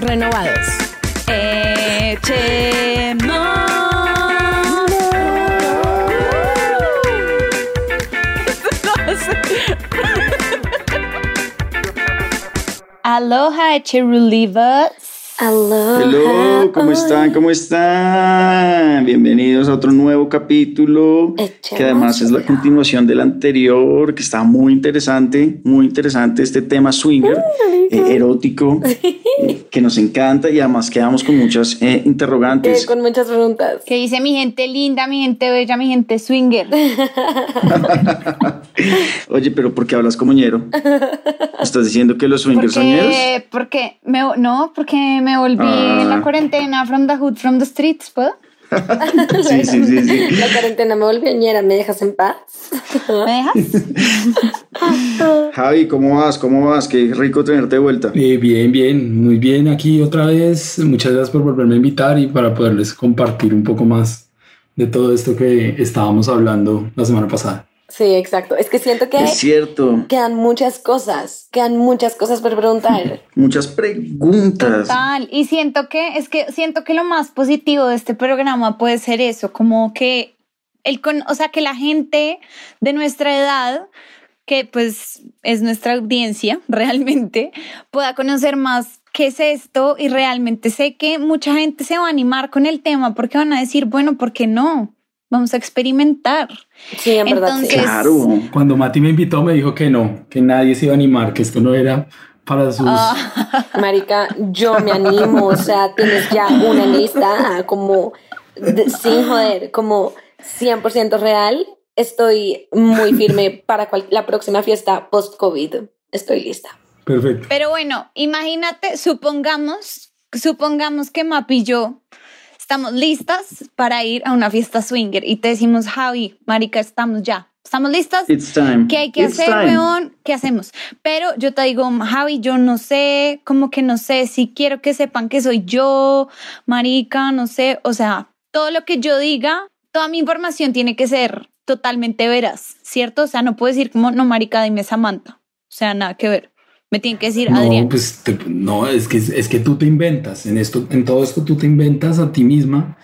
Renovados. Echemos. Aloha, Cherulivas. Aloha. Hello, ¿cómo están? ¿Cómo están? Bienvenidos a otro nuevo capítulo, Echemos que además es la continuación del anterior, que está muy interesante, muy interesante este tema swinger, eh, erótico, eh, que nos encanta y además quedamos con muchas eh, Eh, interrogantes. con muchas preguntas. Que dice mi gente linda, mi gente bella, mi gente swinger. Oye, pero ¿por qué hablas como ñero? ¿Estás diciendo que los swingers son ñeros? Porque, porque me, no, porque me volví Ah. en la cuarentena from the hood, from the streets, ¿puedo? Sí, sí, sí, sí. La cuarentena me volvió ñera, ¿me dejas en paz? ¿Me dejas? Javi, ¿cómo vas? ¿Cómo vas? Qué rico tenerte de vuelta. Eh, bien, bien, muy bien aquí otra vez. Muchas gracias por volverme a invitar y para poderles compartir un poco más de todo esto que estábamos hablando la semana pasada. Sí, exacto. Es que siento que Es cierto. quedan muchas cosas, quedan muchas cosas por preguntar. Muchas preguntas. Total. Y siento que, es que siento que lo más positivo de este programa puede ser eso, como que el con, o sea, que la gente de nuestra edad, que pues es nuestra audiencia realmente, pueda conocer más qué es esto y realmente sé que mucha gente se va a animar con el tema porque van a decir, bueno, ¿por qué no? Vamos a experimentar. Sí, en verdad. sí. Entonces- Claro. Cuando Mati me invitó me dijo que no, que nadie se iba a animar, que esto no era para sus... Ah. Marica, yo me animo, o sea, tienes ya una lista como de- sin joder, como 100% real. Estoy muy firme para cual- la próxima fiesta post-COVID. Estoy lista. Perfecto. Pero bueno, imagínate, supongamos, supongamos que Mapi y yo estamos listas para ir a una fiesta swinger y te decimos, Javi, marica, estamos ya. ¿Estamos listas? It's time. ¿Qué hay que It's hacer, time. weón? ¿Qué hacemos? Pero yo te digo, Javi, yo no sé, como que no sé si quiero que sepan que soy yo, marica, no sé. O sea, todo lo que yo diga, toda mi información tiene que ser totalmente veraz, ¿cierto? O sea, no puedo decir como, no, marica, dime Samantha. O sea, nada que ver. Me tienen que decir, Adrián. No, pues te- no, es que, es que tú te inventas, en, esto, en todo esto tú te inventas a ti misma.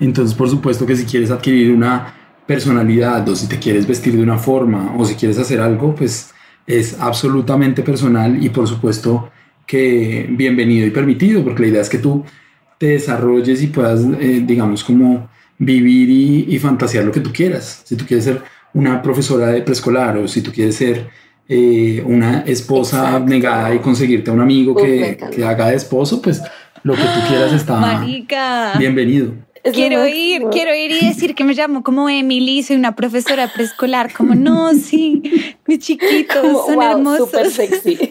Entonces, por supuesto que si quieres adquirir una personalidad o si te quieres vestir de una forma o si quieres hacer algo, pues es absolutamente personal y por supuesto que bienvenido y permitido, porque la idea es que tú te desarrolles y puedas, eh, digamos, como vivir y, y fantasear lo que tú quieras. Si tú quieres ser una profesora de preescolar o si tú quieres ser eh, una esposa Exacto. abnegada y conseguirte un amigo Uf, que, que haga de esposo, pues lo que tú quieras está Marica. bienvenido. Es Quiero ir, quiero ir y decir que me llamo como Emily, soy una profesora preescolar, como no, sí, mis chiquitos Como, son wow, hermosos. súper sexy.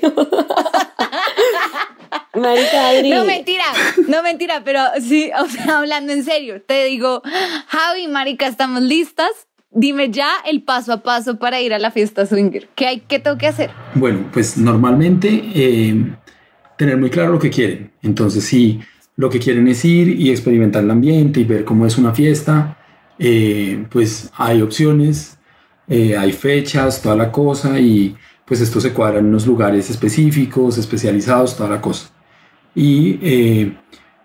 Marica, Adri. No, mentira, no mentira, pero sí, o sea, hablando en serio, te digo, Javi, marica, estamos listas. Dime ya el paso a paso para ir a la fiesta swinger. ¿Qué hay, qué tengo que hacer? Bueno, pues normalmente eh, tener muy claro lo que quieren. Entonces, si lo que quieren es ir y experimentar el ambiente y ver cómo es una fiesta, eh, pues hay opciones, eh, hay fechas, toda la cosa y pues esto se cuadra en unos lugares específicos, especializados, toda la cosa. Y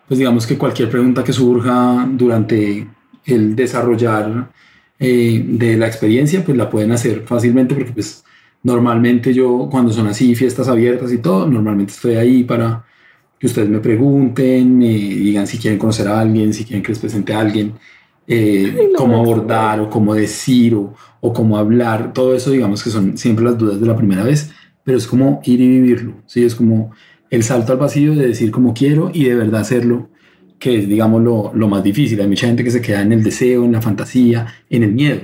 pues digamos que cualquier pregunta que surja durante el desarrollar eh, de la experiencia, pues la pueden hacer fácilmente porque pues normalmente yo cuando son así fiestas abiertas y todo, normalmente estoy ahí para que ustedes me pregunten, me digan si quieren conocer a alguien, si quieren que les presente a alguien, eh, Ay, cómo abordar o cómo decir o, o cómo hablar, todo eso digamos que son siempre las dudas de la primera vez, pero es como ir y vivirlo, ¿sí? Es como el salto al vacío de decir como quiero y de verdad hacerlo, que es digamos lo, lo más difícil. Hay mucha gente que se queda en el deseo, en la fantasía, en el miedo.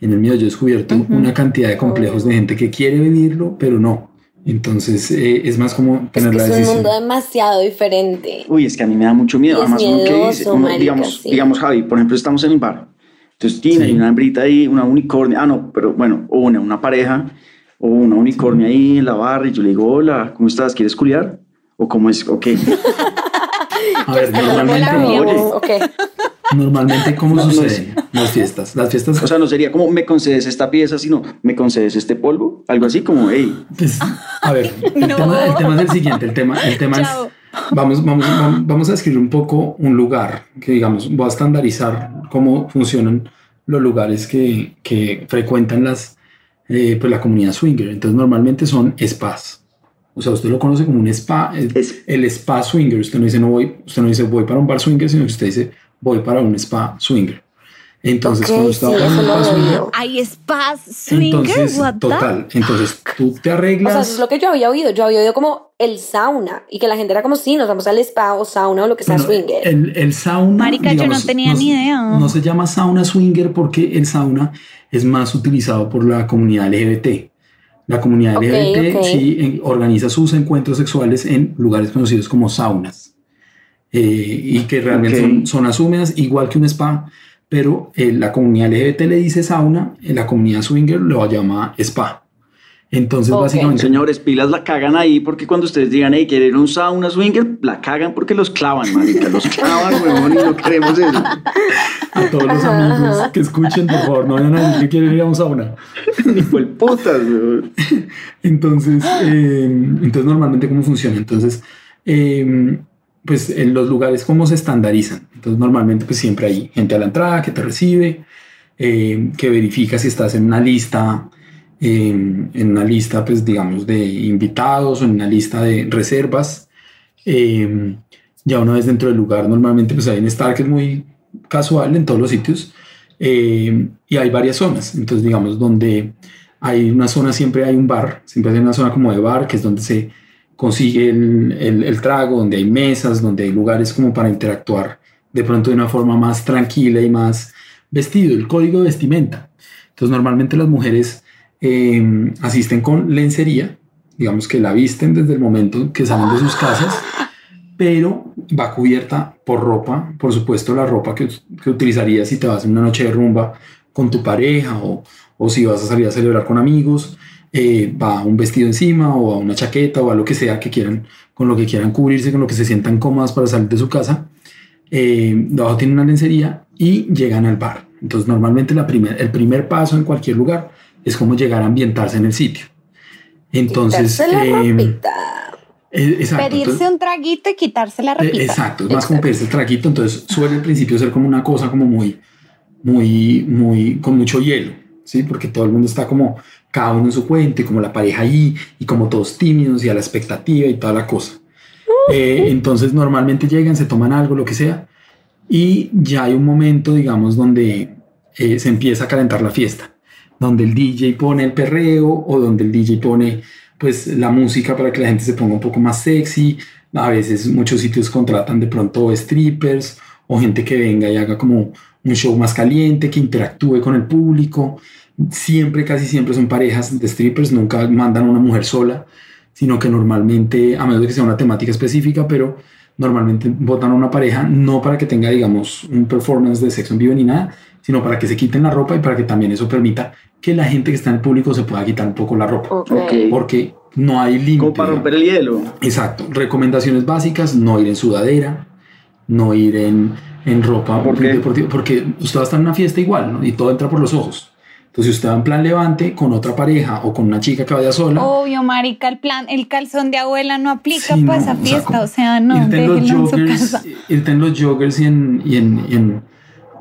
En el miedo yo he descubierto Ujú. una cantidad de complejos de gente que quiere vivirlo, pero no, Entonces eh, es más como Es tener que la es un decisión. mundo demasiado diferente. Uy, es que a mí me da mucho miedo. Y es Además, uno que dice, miedoso, uno, marica, digamos, sí. digamos, Javi, por ejemplo, estamos en el bar. Entonces, tiene Sí. una hembrita ahí, una unicornio. Ah, no, pero bueno, o una, una pareja, o una unicornio ahí en la barra. Y yo le digo, hola, ¿cómo estás? ¿Quieres culiar? ¿O cómo es? Ok. A ver, normalmente, amigo. Ok. normalmente ¿cómo No, no suceden las fiestas? Las fiestas, O sea, no sería como, ¿me concedes esta pieza? Sino, ¿me concedes este polvo? Algo así como, hey, pues, a ver, el, No. tema, el tema es el siguiente, el tema, el tema es, vamos, vamos, vam- vamos a describir un poco un lugar, que digamos, voy a estandarizar cómo funcionan los lugares que, que frecuentan las, eh, pues la comunidad swinger. Entonces, normalmente son spas. O sea, usted lo conoce como un spa, el, Es- el spa swinger. Usted no dice no voy, usted no dice voy para un bar swinger, sino que usted dice voy para un spa swinger. Entonces, Ok, cuando sí, usted va para un spa swinger, oído. Hay spas swingers, entonces, what the- total, entonces tú te O sea, arreglas. eso es lo que yo había oído. Yo había oído como el sauna y que la gente era como, sí, nos vamos al spa o sauna o lo que sea Bueno, swinger. El, el sauna. Marica, yo no tenía ni idea. No se llama sauna swinger porque el sauna es más utilizado por la comunidad LGBT. La comunidad LGBT sí en- organiza sus encuentros sexuales en lugares conocidos como saunas. Eh, y que realmente son zonas húmedas, igual que un spa, pero eh, la comunidad LGBT le dice sauna, eh, la comunidad swinger lo llama spa. Entonces, básicamente, señores, pilas la cagan ahí porque cuando ustedes digan, hey, quieren un sauna swinger, la cagan porque los clavan, marica. Los clavan, huevón, y no queremos eso. a todos los amigos que escuchen, por favor, no vayan a decir que quieren ir a un sauna. Ni fue putas, huevón. Entonces, eh, entonces normalmente cómo funciona. Entonces, eh, pues en los lugares cómo se estandarizan. Entonces normalmente pues siempre hay gente a la entrada que te recibe, eh, que verifica si estás en una lista, en una lista pues digamos de invitados o en una lista de reservas. Eh, ya una vez dentro del lugar normalmente pues hay un estar que es muy casual en todos los sitios eh, y hay varias zonas. Entonces digamos donde hay una zona, siempre hay un bar, siempre hay una zona como de bar, que es donde se consigue el, el- el trago, donde hay mesas, donde hay lugares como para interactuar de pronto de una forma más tranquila y más vestido, el código de vestimenta. Entonces normalmente las mujeres eh, asisten con lencería, digamos que la visten desde el momento que salen de sus casas, pero va cubierta por ropa, por supuesto la ropa que, que utilizarías si te vas en una noche de rumba con tu pareja o, o si vas a salir a celebrar con amigos, eh, va un vestido encima o a una chaqueta o a lo que sea que quieran, con lo que quieran cubrirse, con lo que se sientan cómodas para salir de su casa. Eh, debajo tienen una lencería y llegan al bar. Entonces normalmente la primer, el primer paso en cualquier lugar es como llegar a ambientarse en el sitio. Entonces, eh, eh, exacto. Pedirse entonces- un traguito y quitarse la eh, ropita. Exacto, es más como pedirse el traguito, entonces suele al principio ser como una cosa como muy, muy, muy, con mucho hielo, ¿sí? Porque todo el mundo está como cada uno en su cuento y como la pareja ahí y como todos tímidos y a la expectativa y toda la cosa. Eh, entonces normalmente llegan, se toman algo, lo que sea, y ya hay un momento, digamos, donde eh, se empieza a calentar la fiesta, donde el DJ pone el perreo o donde el DJ pone pues la música para que la gente se ponga un poco más sexy. A veces muchos sitios contratan de pronto strippers o gente que venga y haga como un show más caliente, que interactúe con el público. Siempre, casi siempre son parejas de strippers, nunca mandan a una mujer sola, sino que normalmente, a menos de que sea una temática específica, pero normalmente votan a una pareja no para que tenga, digamos, un performance de sexo en vivo ni nada, sino para que se quiten la ropa y para que también eso permita que la gente que está en el público se pueda quitar un poco la ropa, Ok. Ok. porque no hay límite. Como para romper el hielo. Exacto. Recomendaciones básicas, no ir en sudadera, no ir en, en ropa ¿Por qué? deportiva, porque usted va a estar en una fiesta igual, ¿no? Y todo entra por los ojos. Entonces, si usted va en plan levante con otra pareja o con una chica que vaya sola, Obvio, marica, el plan, el calzón de abuela no aplica Sí, para no, esa o sea, fiesta, o sea, no, irte en los déjenlo en su joggers, casa. irte en los joggers y en, y en, y en-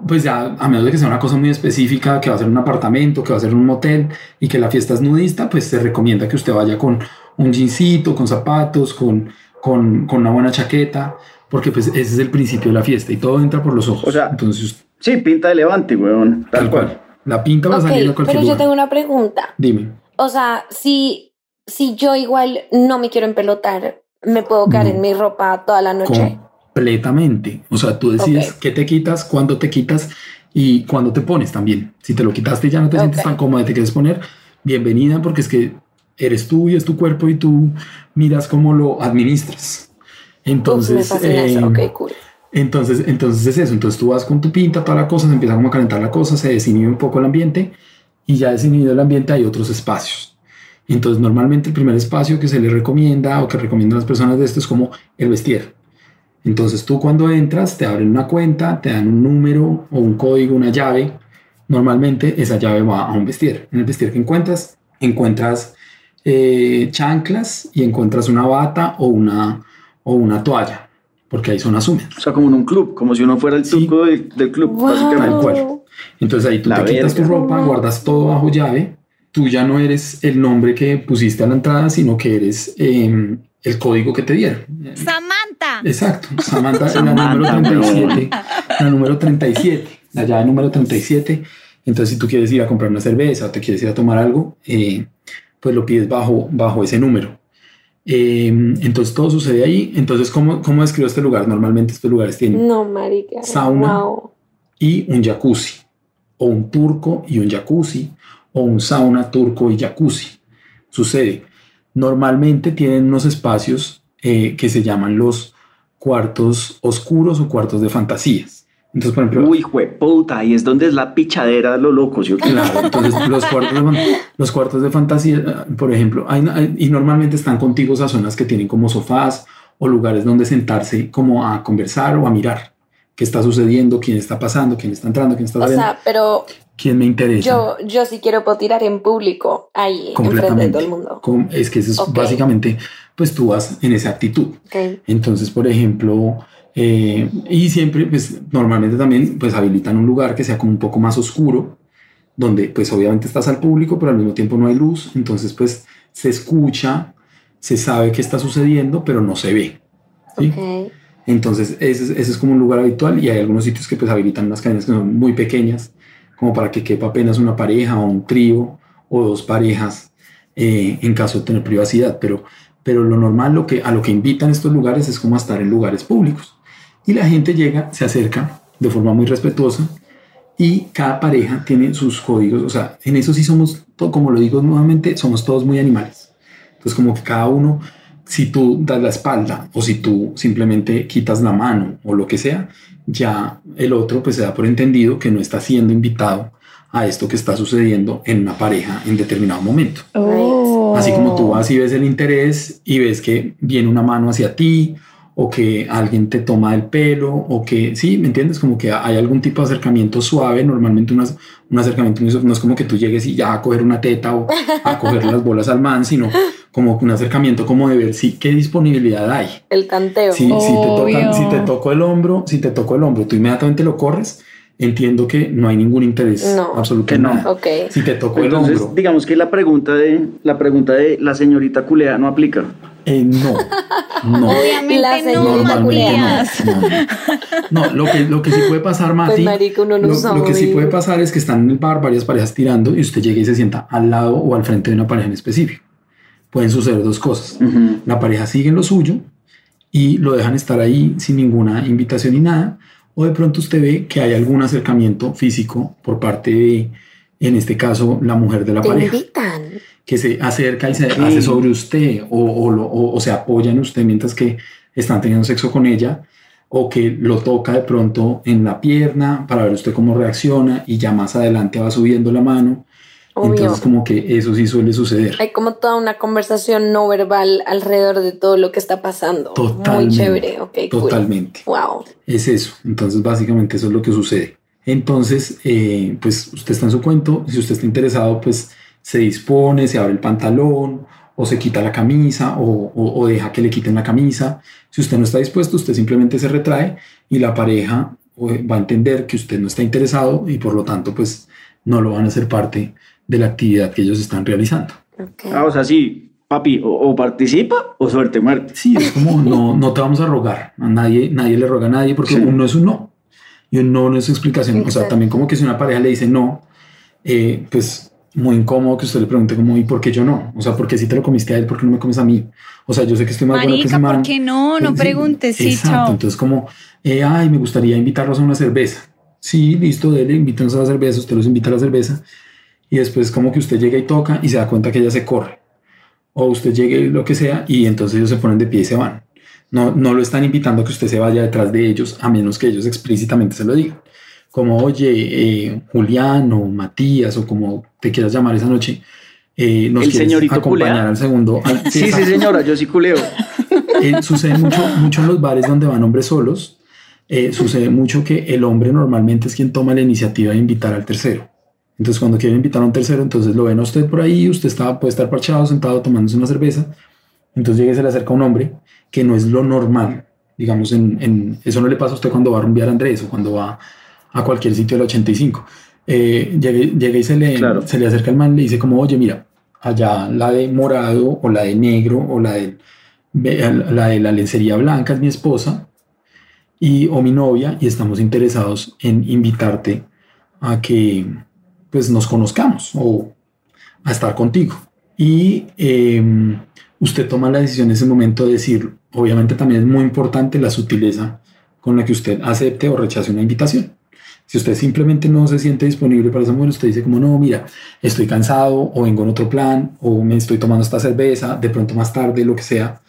pues ya, a menos de que sea una cosa muy específica, que va a ser un apartamento, que va a ser un motel y que la fiesta es nudista, pues se recomienda que usted vaya con un jeansito, con zapatos, con, con, con una buena chaqueta, porque pues ese es el principio de la fiesta y todo entra por los ojos. O sea, entonces, Sí, pinta de levante, huevón. Tal, tal cual. cual. La pinta va a Ok, salir a cualquier pero yo lugar. tengo una pregunta. Dime. O sea, si, si yo igual no me quiero empelotar, ¿me puedo quedar No. en mi ropa toda la noche? Completamente. O sea, tú decides qué te quitas, cuándo te quitas y cuándo te pones también. Si te lo quitaste y ya no te sientes tan cómoda y te quieres poner, bienvenida porque es que eres tú y es tu cuerpo y tú miras cómo lo administras. Entonces, Uf, eh, Ok, cool. entonces, entonces es eso. Entonces tú vas con tu pinta, toda la cosa, se empieza como a calentar la cosa, se desinhibe un poco el ambiente y ya desinhibido el ambiente hay otros espacios. Entonces normalmente el primer espacio que se le recomienda o que recomiendan las personas de esto es como el vestir. Entonces tú cuando entras te abren una cuenta, te dan un número o un código, una llave. Normalmente esa llave va a un vestir. En el vestir que encuentras, encuentras eh, chanclas y encuentras una bata o una, o una toalla, porque ahí son húmedas. O sea, como en un club, como si uno fuera el Sí. turco del, del club, Wow. básicamente. Entonces ahí tú La te quitas tu ropa, guardas todo bajo llave. Tú ya no eres el nombre que pusiste a la entrada, sino que eres eh, el código que te dieron. Samantha. Exacto. Samantha, la Samantha, número 37. La número 37. La llave número 37. Entonces, si tú quieres ir a comprar una cerveza o te quieres ir a tomar algo, eh, pues lo pides bajo, bajo ese número. Eh, entonces, todo sucede ahí. Entonces, ¿cómo, ¿cómo describo este lugar? Normalmente estos lugares tienen No, marica. Sauna. Wow. y un jacuzzi, o un turco y un jacuzzi, o un sauna turco y jacuzzi. Sucede. Normalmente tienen unos espacios eh, que se llaman los cuartos oscuros o cuartos de fantasías. Entonces, por ejemplo, Uy, jueputa, ahí es donde es la pichadera de los locos. ¿sí o? Claro, entonces los cuartos, de, los cuartos de fantasía, eh, por ejemplo, hay, hay- y normalmente están contiguos a zonas que tienen como sofás o lugares donde sentarse como a conversar o a mirar qué está sucediendo, quién está pasando, quién está entrando, quién está O saliendo, sea, pero quién me interesa. yo, yo sí quiero puedo tirar en público ahí, enfrente de todo el mundo. Es que eso es Ok. básicamente, pues tú vas en esa actitud. Ok. Entonces, por ejemplo, eh, y siempre, pues normalmente también, pues habilitan un lugar que sea como un poco más oscuro, donde pues obviamente estás al público, pero al mismo tiempo no hay luz, entonces pues se escucha, se sabe qué está sucediendo, pero no se ve. ¿sí? Ok. Entonces, ese, es- ese es como un lugar habitual y hay algunos sitios que pues habilitan unas cadenas que son muy pequeñas, como para que quepa apenas una pareja o un trío o dos parejas eh, en caso de tener privacidad. Pero, pero lo normal, lo que, a lo que invitan estos lugares es como a estar en lugares públicos. Y la gente llega, se acerca de forma muy respetuosa y cada pareja tiene sus códigos. O sea, en eso sí somos, como lo digo nuevamente, somos todos muy animales. Entonces, como que cada uno, si tú das la espalda o si tú simplemente quitas la mano o lo que sea, ya el otro pues se da por entendido que no está siendo invitado a esto que está sucediendo en una pareja en determinado momento. Oh. Así como tú vas y ves el interés y ves que viene una mano hacia ti o que alguien te toma el pelo o que, sí, ¿me entiendes? Como que hay algún tipo de acercamiento suave, normalmente unas- un acercamiento no es como que tú llegues y ya a coger una teta o a coger las bolas al man, sino como un acercamiento como de ver si qué disponibilidad hay. El tanteo. Si, si, te tocan- si te toco el hombro, si te toco el hombro, tú inmediatamente lo corres, entiendo que no hay ningún interés No. en no. nada. Ok. Si te toco el Entonces, hombro, digamos que la pregunta de la pregunta de la señorita culea no aplica. eh, no, no. Obviamente La Normalmente no. No, no. No, lo que, lo que sí puede pasar, Mati, Pues, marica, uno no lo, lo que sí puede pasar es que están en el bar varias parejas tirando y usted llega y se sienta al lado o al frente de una pareja en específico. Pueden suceder dos cosas. La pareja sigue en lo suyo y lo dejan estar ahí sin ninguna invitación ni nada. O de pronto usted ve que hay algún acercamiento físico por parte de, en este caso, la mujer de la Te pareja invitan. que se acerca y se hace sobre usted o, o lo- o- o se apoya en usted mientras que están teniendo sexo con ella o que lo toca de pronto en la pierna para ver usted cómo reacciona y ya más adelante va subiendo la mano. Obvio. Entonces como que eso sí suele suceder. Hay como toda una conversación no verbal alrededor de todo lo que está pasando. Muy Totalmente. chévere. Ok, cool. Totalmente. Wow. Es eso. Entonces básicamente eso es lo que sucede. Entonces, eh, pues usted está en su cuento. Si usted está interesado, pues se dispone, se abre el pantalón o se quita la camisa o, o- o deja que le quiten la camisa. Si usted no está dispuesto, usted simplemente se retrae y la pareja eh, va a entender que usted no está interesado y por lo tanto, pues no lo van a hacer parte de la actividad que ellos están realizando. Ok. Ah, o sea, sí, papi, o, o participa o suerte muerte. Sí, es como no, no te vamos a rogar. A nadie, nadie le roga a nadie porque Sí. un no es un no. Y un no no es explicación. O sea, Exacto. también como que si una pareja le dice no, eh, pues muy incómodo que usted le pregunte como, ¿y por qué yo no? O sea, ¿por qué si te lo comiste a él, por qué no me comes a mí? O sea, yo sé que estoy más bueno que Marica, ese man. ¿por qué no? No Sí, preguntes, sí, exacto. chao. Entonces como, eh, ay, me gustaría invitarlos a una cerveza. Sí, listo, dele, invítenos a la cerveza, usted los invita a la cerveza. Y después como que usted llega y toca y se da cuenta que ella se corre. o usted llegue, lo que sea, y entonces ellos se ponen de pie y se van. No, no lo están invitando a que usted se vaya detrás de ellos, a menos que ellos explícitamente se lo digan. Como, oye, eh, Julián o Matías o como te quieras llamar esa noche, eh, nos El señorito acompañar culea. al segundo. al- Sí, sí, señora, yo sí culeo. Eh, sucede mucho, mucho en los bares donde van hombres solos. eh, sucede mucho que el hombre normalmente es quien toma la iniciativa de invitar al tercero. Entonces, cuando quieren invitar a un tercero, entonces lo ven a usted por ahí, usted está, puede estar parchado, sentado, tomándose una cerveza. Entonces llega y se le acerca un hombre que no es lo normal. Digamos, en, en- eso no le pasa a usted cuando va a rumbear a Andrés o cuando va a cualquier sitio del 85. Eh, llega, llega y se le, Claro. se le acerca el man le dice como, oye, mira, allá la de morado o la de negro o la de, la de la lencería blanca es mi esposa y, o mi novia y estamos interesados en invitarte a que pues nos conozcamos o a estar contigo. Y eh, usted toma la decisión en ese momento de decir, obviamente también es muy importante la sutileza con la que usted acepte o rechace una invitación. Si usted simplemente no se siente disponible para esa mujer, usted dice como, no, mira, estoy cansado o vengo en otro plan o me estoy tomando esta cerveza, de pronto más tarde, lo que sea.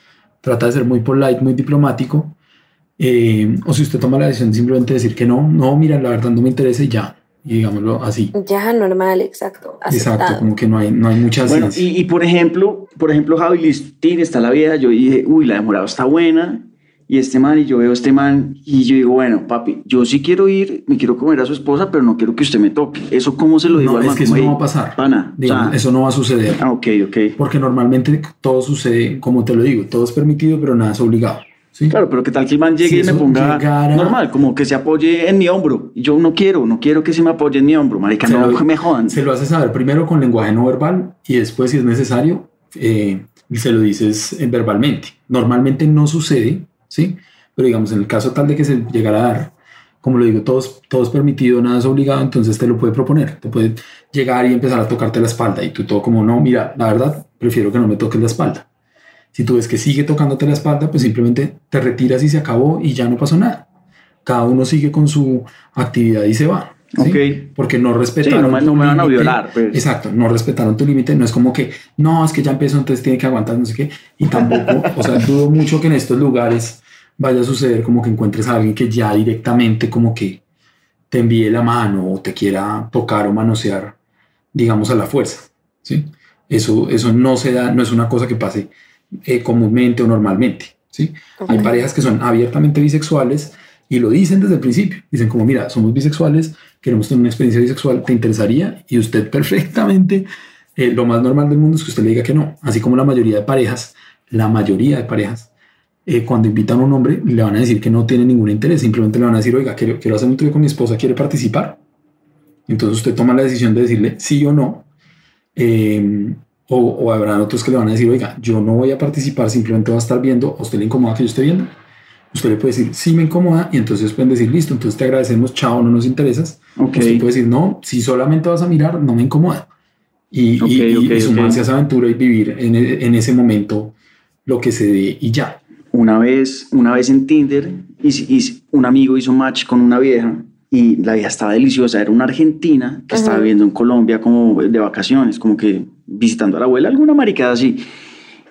Trata de ser muy polite, muy diplomático. Eh, o si usted toma la decisión de simplemente decir que no, no, mira, la verdad no me interesa y ya, digámoslo así. Ya, normal, exacto. Exacto, aceptado. como que no hay, no hay mucha Bueno, y, y por ejemplo, por ejemplo, Javi Listín está la vieja, yo dije, uy, la de morado está buena, y este man, y yo veo a este man, y yo digo, bueno, papi, yo sí quiero ir, me quiero comer a su esposa, pero no quiero que usted me toque. ¿Eso cómo se lo digo No, al es man? que eso no "Ey, va a pasar. Pana, o Digamos, sea, eso no va a suceder. Ah, ok, ok. Porque normalmente todo sucede, como te lo digo, todo es permitido, pero nada es obligado. ¿Sí? Claro, pero que tal que el man llegue Si y me ponga llegara- normal, como que se apoye en mi hombro. Y yo no quiero, no quiero que se me apoye en mi hombro, marica, Se no lo- me jodan. Se lo hace saber primero con lenguaje no verbal y después, si es necesario, eh, se lo dices eh, verbalmente. Normalmente no sucede, ¿sí? Pero digamos, en el caso tal de que se llegara a dar, como lo digo, todo es, todo es permitido, nada es obligado, entonces te lo puede proponer. Te puede llegar y empezar a tocarte la espalda y tú todo como, no, mira, la verdad, prefiero que no me toques la espalda. Si tú ves que sigue tocándote la espalda, pues simplemente te retiras y se acabó y ya no pasó nada. Cada uno sigue con su actividad y se va. ¿sí? Ok. Porque no Sí, respetaron. no me, tu no me van a violar. Pues. Exacto, no respetaron tu límite. No es como que, no, es que ya empezó, entonces tiene que aguantar, no sé qué. Y tampoco, o sea, dudo mucho que en estos lugares vaya a suceder como que encuentres a alguien que ya directamente como que te envíe la mano o te quiera tocar o manosear, digamos, a la fuerza. ¿sí? Eso, eso no se da, no es una cosa que pase eh, comúnmente o normalmente. ¿sí? Hay parejas que son abiertamente bisexuales y lo dicen desde el principio. Dicen como, mira, somos bisexuales, queremos tener una experiencia bisexual, ¿te interesaría? Y usted perfectamente, eh, lo más normal del mundo es que usted le diga que no. Así como la mayoría de parejas, la mayoría de parejas, eh, cuando invitan a un hombre, le van a decir que no tiene ningún interés. Simplemente le van a decir, oiga, quiero, quiero hacer un trío con mi esposa, ¿quiere participar? Entonces usted toma la decisión de decirle sí o no. Eh, o, o habrán otros que le van a decir, oiga, yo no voy a participar, simplemente va a estar viendo, ¿a usted le incomoda que yo esté viendo? Usted le puede decir, sí me incomoda, y entonces pueden decir, listo, entonces te agradecemos, chao, no nos interesas. Ok. Usted puede decir, no, si solamente vas a mirar, no me incomoda. Y, y- Ok, y- ok, y sumarse a esa aventura y vivir en, e- en ese momento lo que se dé y ya. Una vez, una vez en Tinder, hice- hice- un amigo hizo match con una vieja y la vieja estaba deliciosa. Era una argentina que estaba viviendo en Colombia como de vacaciones, como que visitando a la abuela, alguna maricada así.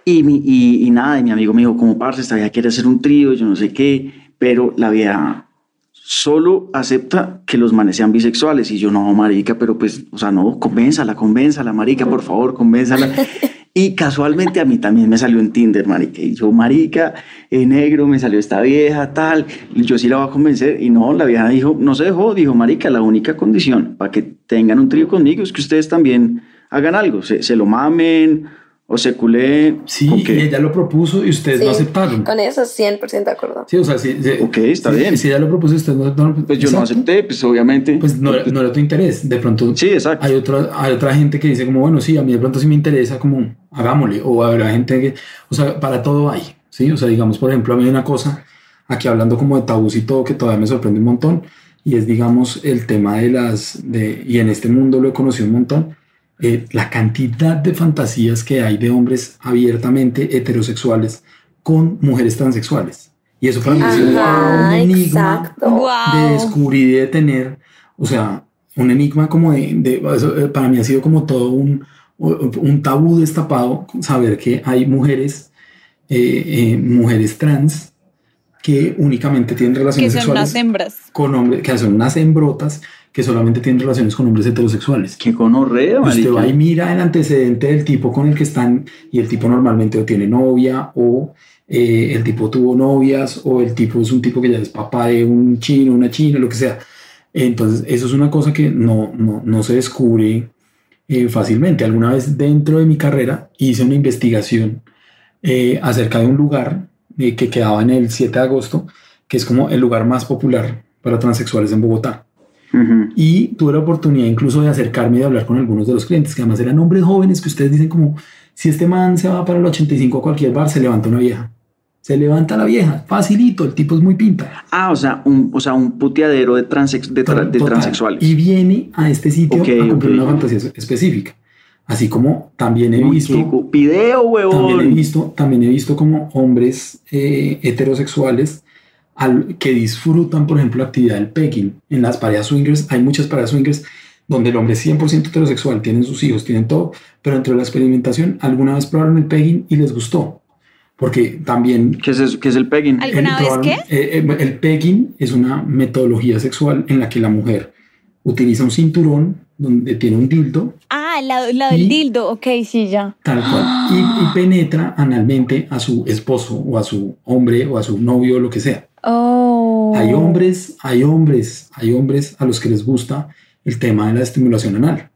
Y, mi, y, y nada, y mi amigo me dijo, como parce, esta vieja quiere hacer un trío, yo no sé qué, pero la vieja solo acepta que los manes sean bisexuales. Y yo, no, marica, pero pues, o sea, no, convénzala, convénzala, marica, por favor, convénzala. Y casualmente a mí también me salió en Tinder, marica. Y yo, marica, en negro, me salió esta vieja, tal. Y yo sí la voy a convencer. Y no, la vieja dijo, no se dejó. Dijo, marica, la única condición para que tengan un trío conmigo es que ustedes también hagan algo. Se, se lo mamen o se culeen. Sí, Ok. y ella lo propuso y ustedes Sí, lo aceptaron. Con eso 100% de acuerdo. Sí, o sea, si, si- Ok, está si- bien. Si ella lo propuso y ustedes no, no Pues yo no exacto. acepté, pues obviamente. Pues no, no era tu interés. De pronto Sí, exacto. hay otra, hay otra gente que dice como, bueno, sí, a mí de pronto sí me interesa, como, hagámosle. O habrá gente que, o sea, para todo hay, ¿sí? O sea, digamos, por ejemplo, a mí hay una cosa, aquí hablando como de tabús y todo, que todavía me sorprende un montón, y es, digamos, el tema de las, de, y en este mundo lo he conocido un montón, eh, la cantidad de fantasías que hay de hombres abiertamente heterosexuales con mujeres transexuales. Y eso para mí es un enigma exacto. de Wow. descubrir y de tener, o sea, un enigma como de, eh, para mí ha sido como todo un, un tabú destapado saber que hay mujeres, eh, eh, mujeres trans que únicamente tienen relaciones que son sexuales unas hembras. con hombres, que son unas hembrotas que solamente tienen relaciones con hombres heterosexuales. Qué gonorrea, Usted va y mira el antecedente del tipo con el que están y el tipo normalmente o tiene novia o eh, el tipo tuvo novias o el tipo es un tipo que ya es papá de un chino, una china, lo que sea. Entonces, eso es una cosa que no, no, no se descubre eh, fácilmente. Alguna vez dentro de mi carrera hice una investigación eh, acerca de un lugar que quedaba en el 7 de agosto, que es como el lugar más popular para transexuales en Bogotá. Ujú. Y tuve la oportunidad incluso de acercarme y de hablar con algunos de los clientes, que además eran hombres jóvenes que ustedes dicen como, si este man se va para el 85 a cualquier bar, se levanta una vieja. Se levanta la vieja, facilito, el tipo es muy pinta. Ah, o sea, un, o sea, un puteadero de, transex, de, tra- de transexuales. Y viene a este sitio Ok, a cumplir ok. una fantasía específica. Así como también he Uy, visto... Video, También he huevón. visto, también he visto como hombres eh, heterosexuales al, que disfrutan, por ejemplo, la actividad del pegging. En las parejas swingers, hay muchas parejas swingers donde el hombre es 100% heterosexual, tienen sus hijos, tienen todo, pero dentro de la experimentación alguna vez probaron el pegging y les gustó. Porque también... ¿Qué es, eso? ¿Qué es el pegging? Al- ¿Alguna vez probaron- qué? eh, eh, el pegging es una metodología sexual en la que la mujer utiliza un cinturón donde tiene un dildo Ah, la, la del Y- dildo. Ok, sí, ya. Tal cual. Y, y penetra analmente a su esposo o a su hombre o a su novio o lo que sea. Oh. Hay hombres, hay hombres, hay hombres a los que les gusta el tema de la estimulación anal.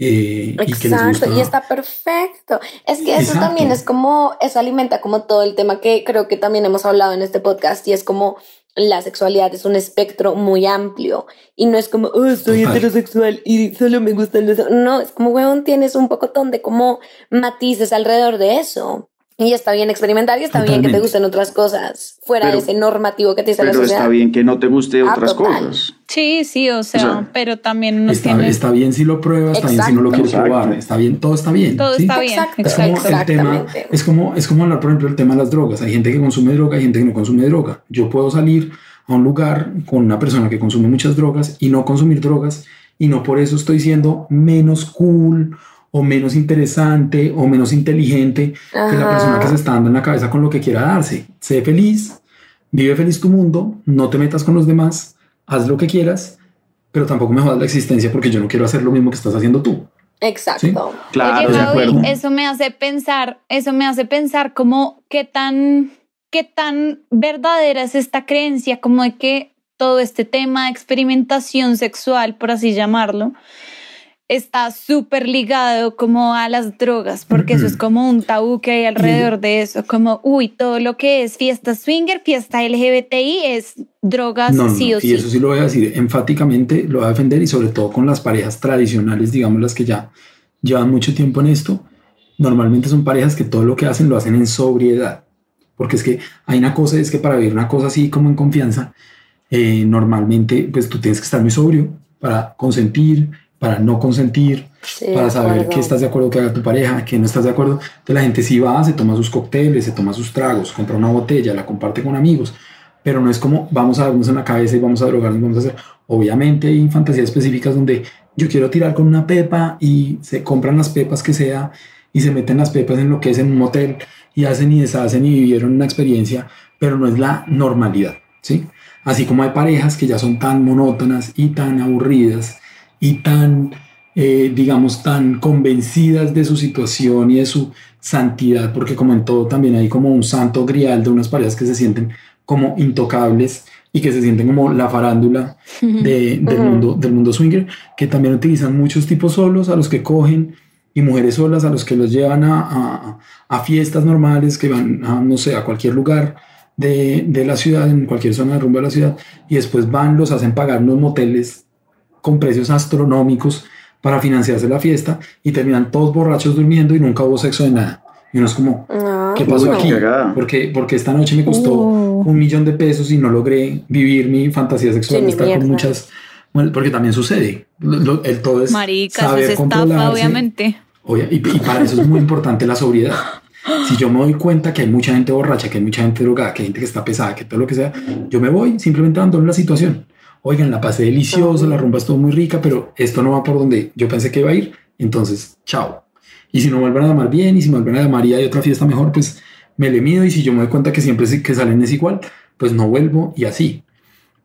Eh, y que les Exacto, gusta- y está perfecto. Es que eso Exacto. también es como, eso alimenta como todo el tema que creo que también hemos hablado en este podcast y es como la sexualidad es un espectro muy amplio y no es como, oh, soy Total. heterosexual y solo me gustan los... No, es como, weón, tienes un pocotón de como matices alrededor de eso. Y está bien experimentar y está bien que te Totalmente. gusten otras cosas fuera Pero- de ese normativo que te dice la Pero sociedad. está bien que no te guste Ah, otras total. cosas. Sí, sí, o sea, sea, pero también no Está, tiene. está bien si lo pruebas, está bien si no lo Exacto. quieres probar, está bien, todo está bien. Todo ¿sí? está bien. Exacto. Es como Exacto. el tema, es como, es como hablar, por ejemplo, el tema de las drogas. Hay gente que consume droga, hay gente que no consume droga. Yo puedo salir a un lugar con una persona que consume muchas drogas y no consumir drogas y no por eso estoy siendo menos cool o menos interesante o menos inteligente que la Ajá. persona que se está dando en la cabeza con lo que quiera darse. Sé feliz, vive feliz tu mundo, no te metas con los demás, haz lo que quieras, pero tampoco me jodas la existencia porque yo no quiero hacer lo mismo que estás haciendo tú. Exacto. Claro, Oye, de Javi, acuerdo. eso me hace pensar, eso me hace pensar como qué tan, qué tan verdadera es esta creencia, como de que todo este tema de experimentación sexual, por así llamarlo, está súper ligado como a las drogas, porque eso es como un tabú que hay alrededor de eso, como, uy, todo lo que es fiesta swinger, fiesta LGBTI es drogas No, no, sí o y sí. eso sí lo voy a decir enfáticamente, lo voy a defender y sobre todo con las parejas tradicionales, digamos las que ya llevan mucho tiempo en esto, normalmente son parejas que todo lo que hacen lo hacen en sobriedad, porque es que hay una cosa, es que para vivir una cosa así como en confianza, eh, normalmente pues tú tienes que estar muy sobrio para consentir, para no consentir, Sí, para saber qué estás de acuerdo que haga tu pareja, que no estás de acuerdo. Entonces la gente sí va, se toma sus cócteles, se toma sus tragos, compra una botella, la comparte con amigos, pero no es como vamos a darnos en la cabeza y vamos a drogarnos, vamos a hacer. Obviamente hay fantasías específicas donde yo quiero tirar con una pepa y se compran las pepas que sea y se meten las pepas en lo que es en un motel y hacen y deshacen y vivieron una experiencia, pero no es la normalidad, ¿sí? Así como hay parejas que ya son tan monótonas y tan aburridas y tan, eh, digamos, tan convencidas de su situación y de su santidad, porque como en todo también hay como un santo grial de unas parejas que se sienten como intocables y que se sienten como la farándula de- del, mundo, del mundo swinger, que también utilizan muchos tipos solos a los que cogen y mujeres solas a los que los llevan a, a- a fiestas normales, que van a, no sé, a cualquier lugar de, de la ciudad, en cualquier zona de rumbo de la ciudad, y después van, los hacen pagar unos moteles con precios astronómicos para financiarse la fiesta y terminan todos borrachos durmiendo y nunca hubo sexo de nada. Y uno es como, No. ¿qué pasó Uy, aquí? Porque, porque esta noche me costó Oh. un millón de pesos y no logré vivir mi fantasía sexual de estar con muchas... Bueno, porque también sucede. Lo- lo- el todo es Maricas, saber es estafa, obviamente. Y, y para eso es muy importante la sobriedad. Si yo me doy cuenta que hay mucha gente borracha, que hay mucha gente drogada, que hay gente que está pesada, que todo lo que sea, yo me voy simplemente abandono la situación. Oigan, la pasé deliciosa, la rumba estuvo muy rica, pero esto no va por donde yo pensé que iba a ir. Entonces, chao. Y si no vuelven a llamar bien, y si me vuelven a llamar y hay otra fiesta mejor, pues me le mido y si yo me doy cuenta que siempre que salen es igual, pues no vuelvo y así.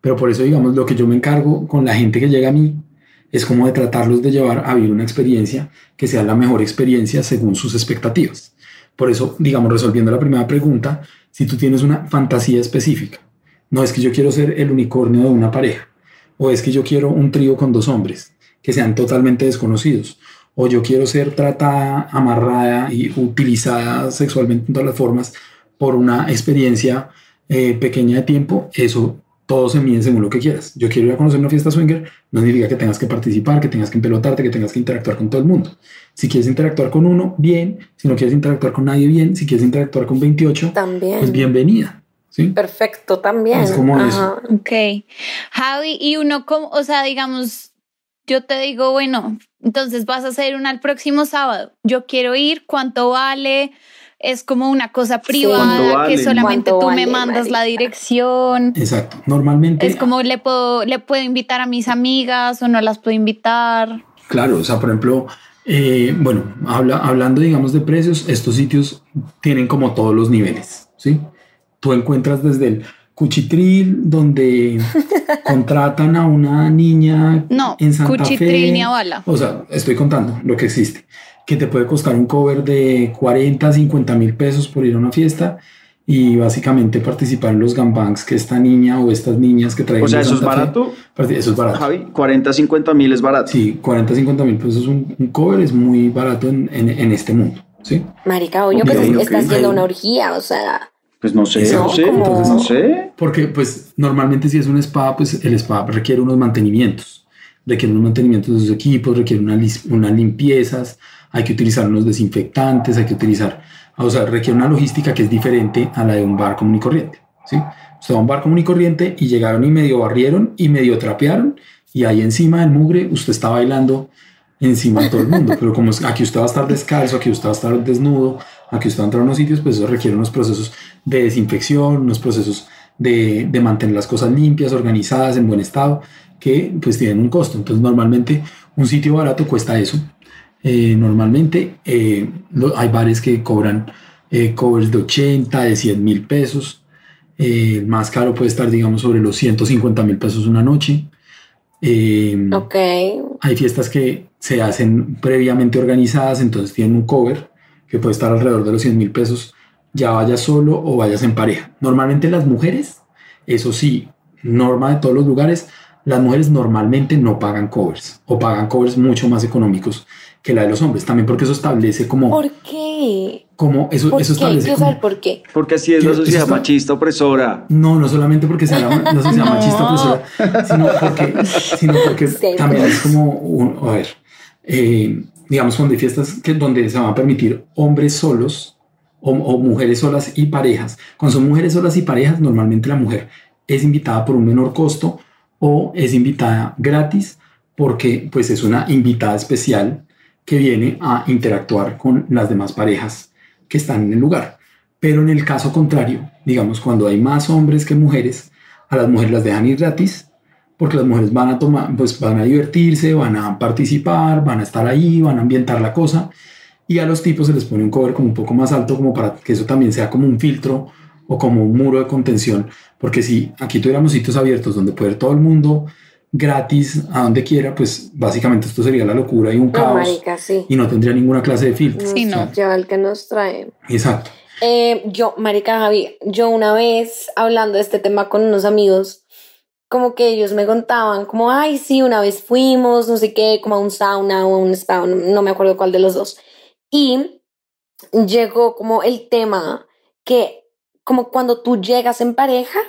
Pero por eso, digamos, lo que yo me encargo con la gente que llega a mí es como de tratarlos de llevar a vivir una experiencia que sea la mejor experiencia según sus expectativas. Por eso, digamos, resolviendo la primera pregunta, si tú tienes una fantasía específica, no es que yo quiero ser el unicornio de una pareja, o es que yo quiero un trío con dos hombres que sean totalmente desconocidos, o yo quiero ser tratada, amarrada y utilizada sexualmente en todas las formas por una experiencia eh, pequeña de tiempo, eso todo se mide según lo que quieras. Yo quiero ir a conocer una fiesta swinger, no significa que tengas que participar, que tengas que empelotarte, que tengas que interactuar con todo el mundo. Si quieres interactuar con uno, bien. Si no quieres interactuar con nadie, bien. Si quieres interactuar con 28, también. pues bienvenida. ¿Sí? Perfecto, también. Es como eso. Ok. Javi, y uno, como, o sea, digamos, yo te digo, bueno, entonces vas a hacer una el próximo sábado. Yo quiero ir, ¿cuánto vale? Es como una cosa privada que solamente tú me mandas la dirección. Exacto. Normalmente. Es como le puedo, le puedo invitar a mis amigas o no las puedo invitar. Claro, o sea, por ejemplo, eh, bueno, habla, hablando, digamos, de precios, estos sitios tienen como todos los niveles, ¿sí? Tú encuentras desde el cuchitril, donde contratan a una niña no, en Santa cuchitril Fe. ni a bala. O sea, estoy contando lo que existe, que te puede costar un cover de 40, 50 mil pesos por ir a una fiesta y básicamente participar en los gambangs que esta niña o estas niñas que traen. O sea, eso es Santa Fe, barato. Eso es barato. Javi, 40, 50 mil es barato. Sí, 40, 50 mil pesos un, un cover es muy barato en, en, en este mundo. ¿sí? Marica, obvio, Ok, pues ok. está haciendo una orgía, o sea. Pues no sé, No, no, sé, entonces no sé. Porque pues normalmente si es un spa, pues el spa requiere unos mantenimientos. Requiere unos mantenimientos de sus equipos, requiere una unas limpiezas, hay que utilizar unos desinfectantes, hay que utilizar, o sea, requiere una logística que es diferente a la de un bar común y corriente. ¿sí? Usted va a un bar común y corriente y llegaron y medio barrieron y medio trapearon y ahí encima del mugre usted está bailando encima de todo el mundo. Pero como aquí usted va a estar descalzo, aquí usted va a estar desnudo, aquí usted va a entrar a unos sitios, pues eso requiere unos procesos de desinfección, unos procesos de, mantener las cosas limpias, organizadas, en buen estado, que pues tienen un costo. Entonces normalmente un sitio barato cuesta eso. Eh, normalmente eh, hay bares que cobran eh, covers de 80, de 100 mil pesos. Eh, más caro puede estar, digamos, sobre los 150 mil pesos una noche. Eh, Ok. hay fiestas que se hacen previamente organizadas, entonces tienen un cover que puede estar alrededor de los 100 mil pesos, ya vayas solo o vayas en pareja. Normalmente las mujeres, eso sí, norma de todos los lugares, las mujeres normalmente no pagan covers o pagan covers mucho más económicos que la de los hombres, también porque eso establece como, ¿Por qué? como eso, ¿Por eso qué? establece Quiero como- saber por qué. Porque así es la sociedad está- machista opresora. No, no solamente porque sea la, la sociedad No. machista, opresora, sino porque, sino porque Sí, también es como, un- a ver, eh, digamos, cuando hay fiestas que, donde se van a permitir hombres solos o, o mujeres solas y parejas. Cuando son mujeres solas y parejas, normalmente la mujer es invitada por un menor costo o es invitada gratis porque pues es una invitada especial que viene a interactuar con las demás parejas que están en el lugar. Pero en el caso contrario, digamos, cuando hay más hombres que mujeres, a las mujeres las dejan ir gratis porque las mujeres van a tomar, pues van a divertirse, van a participar, van a estar ahí, van a ambientar la cosa y a los tipos se les pone un cover como un poco más alto como para que eso también sea como un filtro o como un muro de contención, porque si aquí tuviéramos sitios abiertos donde puede todo el mundo gratis a donde quiera, pues básicamente esto sería la locura y un No, caos marica, sí. y no tendría ninguna clase de filtro. Sí, no. Lleva el que nos trae. Exacto. Eh, yo, Marica Javi, yo una vez hablando de este tema con unos amigos, como que ellos me contaban, como, ay, sí, una vez fuimos, no sé qué, como a un sauna o a un spa, no, no me acuerdo cuál de los dos. Y llegó como el tema que, como cuando tú llegas en pareja,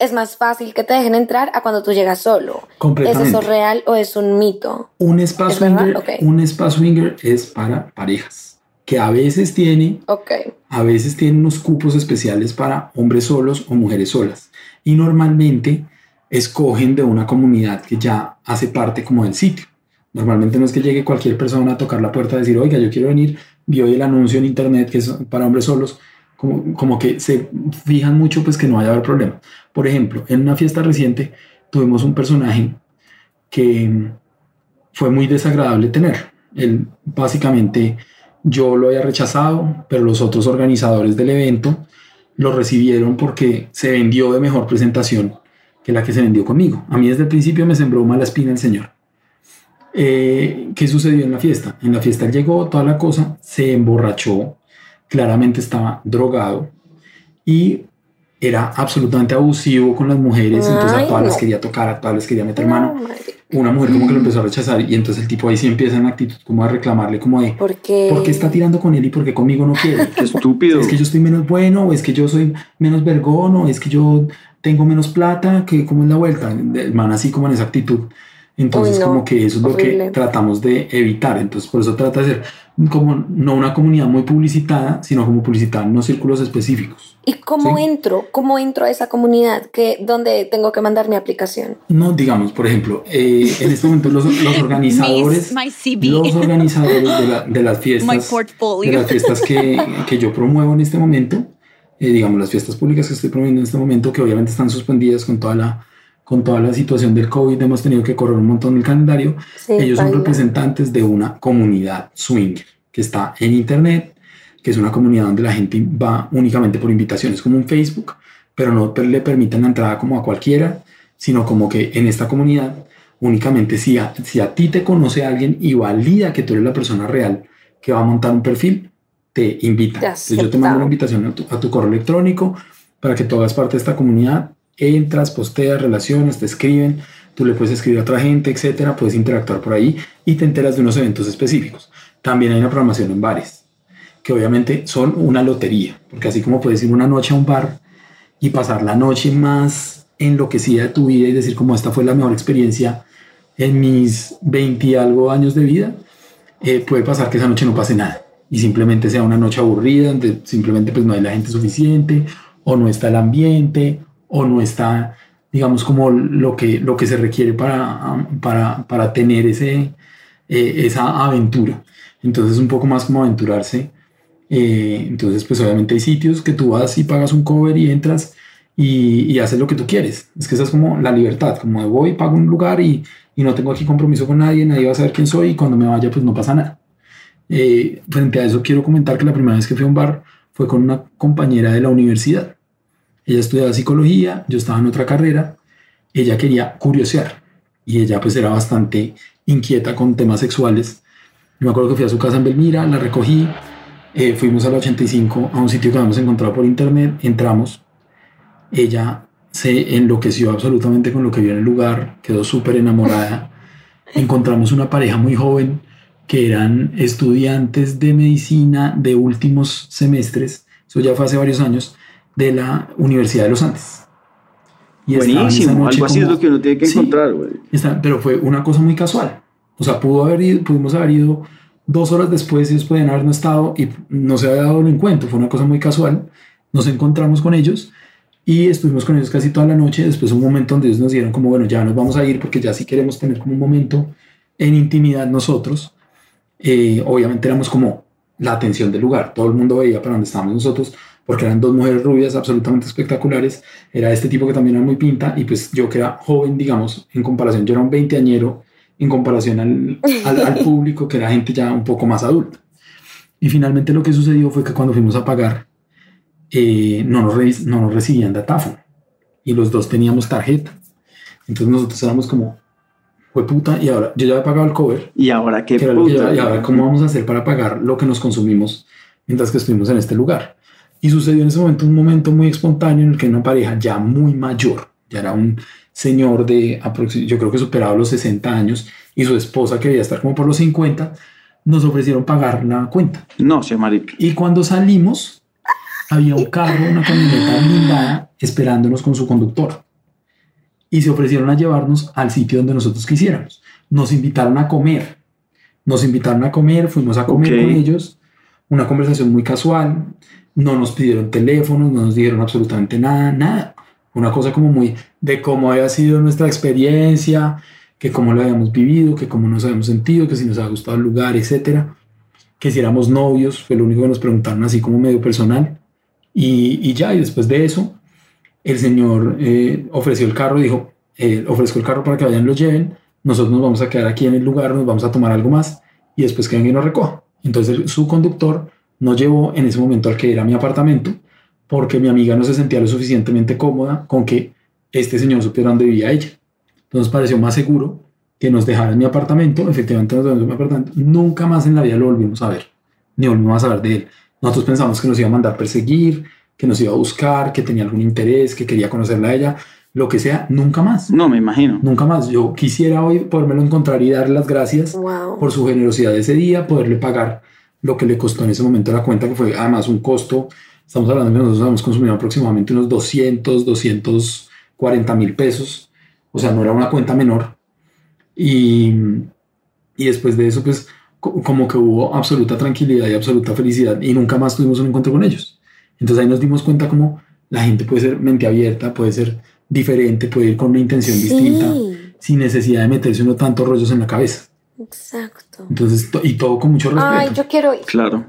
es más fácil que te dejen entrar a cuando tú llegas solo. ¿Es eso real o es un mito? Un spa ¿Es verdad? swinger, Ok. un spa swinger es para parejas, que a veces tiene, Ok. a veces tiene unos cupos especiales para hombres solos o mujeres solas. Y normalmente escogen de una comunidad que ya hace parte como del sitio. Normalmente no es que llegue cualquier persona a tocar la puerta y decir, oiga, yo quiero venir, vio el anuncio en internet que es para hombres solos, como, como que se fijan mucho pues que no vaya a haber problema. Por ejemplo, en una fiesta reciente tuvimos un personaje que fue muy desagradable tener. Él básicamente yo lo había rechazado, pero los otros organizadores del evento lo recibieron porque se vendió de mejor presentación que la que se vendió conmigo. A mí desde el principio me sembró mala espina el señor. Eh, ¿Qué sucedió en la fiesta? En la fiesta llegó toda la cosa, se emborrachó, claramente estaba drogado y era absolutamente abusivo con las mujeres, entonces a todas les quería tocar, a todas les quería meter mano. Una mujer como que lo empezó a rechazar y entonces el tipo ahí sí empieza en actitud como a reclamarle como de ¿Por qué? ¿por qué está tirando con él y por qué conmigo no quiere? Qué estúpido. Es que yo estoy menos bueno, o es que yo soy menos vergón, o es que yo tengo menos plata, que como es la vuelta. El man así como en esa actitud. Entonces, Uy, no, como que eso es lo que tratamos de evitar. Entonces, por eso trata de ser como no una comunidad muy publicitada, sino como publicitada en unos círculos específicos. ¿Y cómo Sí. entro? ¿Cómo entro a esa comunidad? que ¿Dónde tengo que mandar mi aplicación? No, digamos, por ejemplo, eh, en este momento los, los organizadores, los organizadores de, la- de las fiestas, de las fiestas que, que yo promuevo en este momento, eh, digamos, las fiestas públicas que estoy promoviendo en este momento, que obviamente están suspendidas con toda la, con toda la situación del COVID, hemos tenido que correr un montón el calendario. Sí, Ellos son representantes de una comunidad swinger que está en internet, que es una comunidad donde la gente va únicamente por invitaciones, como un Facebook, pero no le permiten la entrada como a cualquiera, sino como que en esta comunidad únicamente si a, si a ti te conoce alguien y valida que tú eres la persona real que va a montar un perfil, te invita. Entonces yo te mando una invitación a tu, a tu correo electrónico para que tú hagas parte de esta comunidad, entras, posteas, relaciones, te escriben, tú le puedes escribir a otra gente, etcétera, puedes interactuar por ahí y te enteras de unos eventos específicos. También hay una programación en bares, que obviamente son una lotería, porque así como puedes ir una noche a un bar y pasar la noche más enloquecida de tu vida y decir como esta fue la mejor experiencia en mis 20 y algo años de vida, eh, puede pasar que esa noche no pase nada y simplemente sea una noche aburrida, donde simplemente pues no hay la gente suficiente o no está el ambiente o no está, digamos, como lo que, lo que se requiere para, para, para tener ese, eh, esa aventura. Entonces un poco más como aventurarse. Eh, entonces pues obviamente hay sitios que tú vas y pagas un cover y entras y, y haces lo que tú quieres. Es que esa es como la libertad, como de voy, pago un lugar y, y no tengo aquí compromiso con nadie, nadie va a saber quién soy y cuando me vaya pues no pasa nada. Eh, frente a eso quiero comentar que la primera vez que fui a un bar fue con una compañera de la universidad. Ella estudiaba psicología, yo estaba en otra carrera, ella quería curiosear y ella pues era bastante inquieta con temas sexuales. Yo me acuerdo que fui a su casa en Belmira, la recogí, eh, fuimos a la 85 a un sitio que habíamos encontrado por internet, entramos, ella se enloqueció absolutamente con lo que vio en el lugar, quedó súper enamorada. Encontramos una pareja muy joven que eran estudiantes de medicina de últimos semestres, eso ya fue hace varios años, de la Universidad de los Andes. Y Buenísimo, algo así es como- lo que uno tiene que Sí. encontrar, güey. Pero fue una cosa muy casual. O sea, pudo haber ido, pudimos haber ido dos horas después, ellos podían haber no estado y no se había dado el encuentro. Fue una cosa muy casual. Nos encontramos con ellos y estuvimos con ellos casi toda la noche. Después un momento donde ellos nos dieron como, bueno, ya nos vamos a ir porque ya sí queremos tener como un momento en intimidad nosotros. Eh, obviamente éramos como la atención del lugar. Todo el mundo veía para donde estábamos nosotros porque eran dos mujeres rubias absolutamente espectaculares. Era este tipo que también era muy pinta y pues yo que era joven, digamos, en comparación, yo era un veinteañero en comparación al, al, al público que era gente ya un poco más adulta. Y finalmente lo que sucedió fue que cuando fuimos a pagar, eh, no, nos revis- no nos recibían datáfono y los dos teníamos tarjeta. Entonces nosotros éramos como, fue puta, y ahora yo ya había pagado el cover, Y ahora qué puta. yo- y ahora cómo vamos a hacer para pagar lo que nos consumimos mientras que estuvimos en este lugar. Y sucedió en ese momento un momento muy espontáneo en el que una pareja ya muy mayor, ya era un señor de yo creo que superaba los 60 años y su esposa que debía estar como por los 50, nos ofrecieron pagar la cuenta. No, se marica. Y cuando salimos, había un carro, una camioneta blindada esperándonos con su conductor. Y se ofrecieron a llevarnos al sitio donde nosotros quisiéramos. Nos invitaron a comer. Nos invitaron a comer, fuimos a comer Ok. con ellos. Una conversación muy casual. No nos pidieron teléfonos, no nos dijeron absolutamente nada, nada. Una cosa como muy de cómo había sido nuestra experiencia, que cómo lo habíamos vivido, que cómo nos habíamos sentido, que si nos había gustado el lugar, etcétera que si éramos novios, fue lo único que nos preguntaron así como medio personal. Y, y ya, y después de eso, el señor eh, ofreció el carro, dijo, eh, ofrezco el carro para que vayan lo lleven, nosotros nos vamos a quedar aquí en el lugar, nos vamos a tomar algo más y después que y nos recoja. Entonces su conductor nos llevó en ese momento al que era mi apartamento porque mi amiga no se sentía lo suficientemente cómoda con que este señor supiera dónde vivía ella. Entonces pareció más seguro que nos dejara en mi apartamento. Efectivamente nos dejó en mi apartamento. Nunca más en la vida lo volvimos a ver, ni volvimos a saber de él. Nosotros pensamos que nos iba a mandar perseguir, que nos iba a buscar, que tenía algún interés, que quería conocerla a ella, lo que sea, nunca más. No, me imagino. Nunca más. Yo quisiera hoy podérmelo encontrar y darle las gracias Wow. por su generosidad ese día, poderle pagar lo que le costó en ese momento la cuenta, que fue además un costo. Estamos hablando de que nosotros hemos consumido aproximadamente unos 200, 240 mil pesos. O sea, no era una cuenta menor. Y, y después de eso, pues co- como que hubo absoluta tranquilidad y absoluta felicidad y nunca más tuvimos un encuentro con ellos. Entonces ahí nos dimos cuenta como la gente puede ser mente abierta, puede ser diferente, puede ir con una intención distinta, Sí, sin necesidad de meterse uno tantos rollos en la cabeza. Exacto. Entonces, to- y todo con mucho respeto. Ay, yo quiero ir. Claro.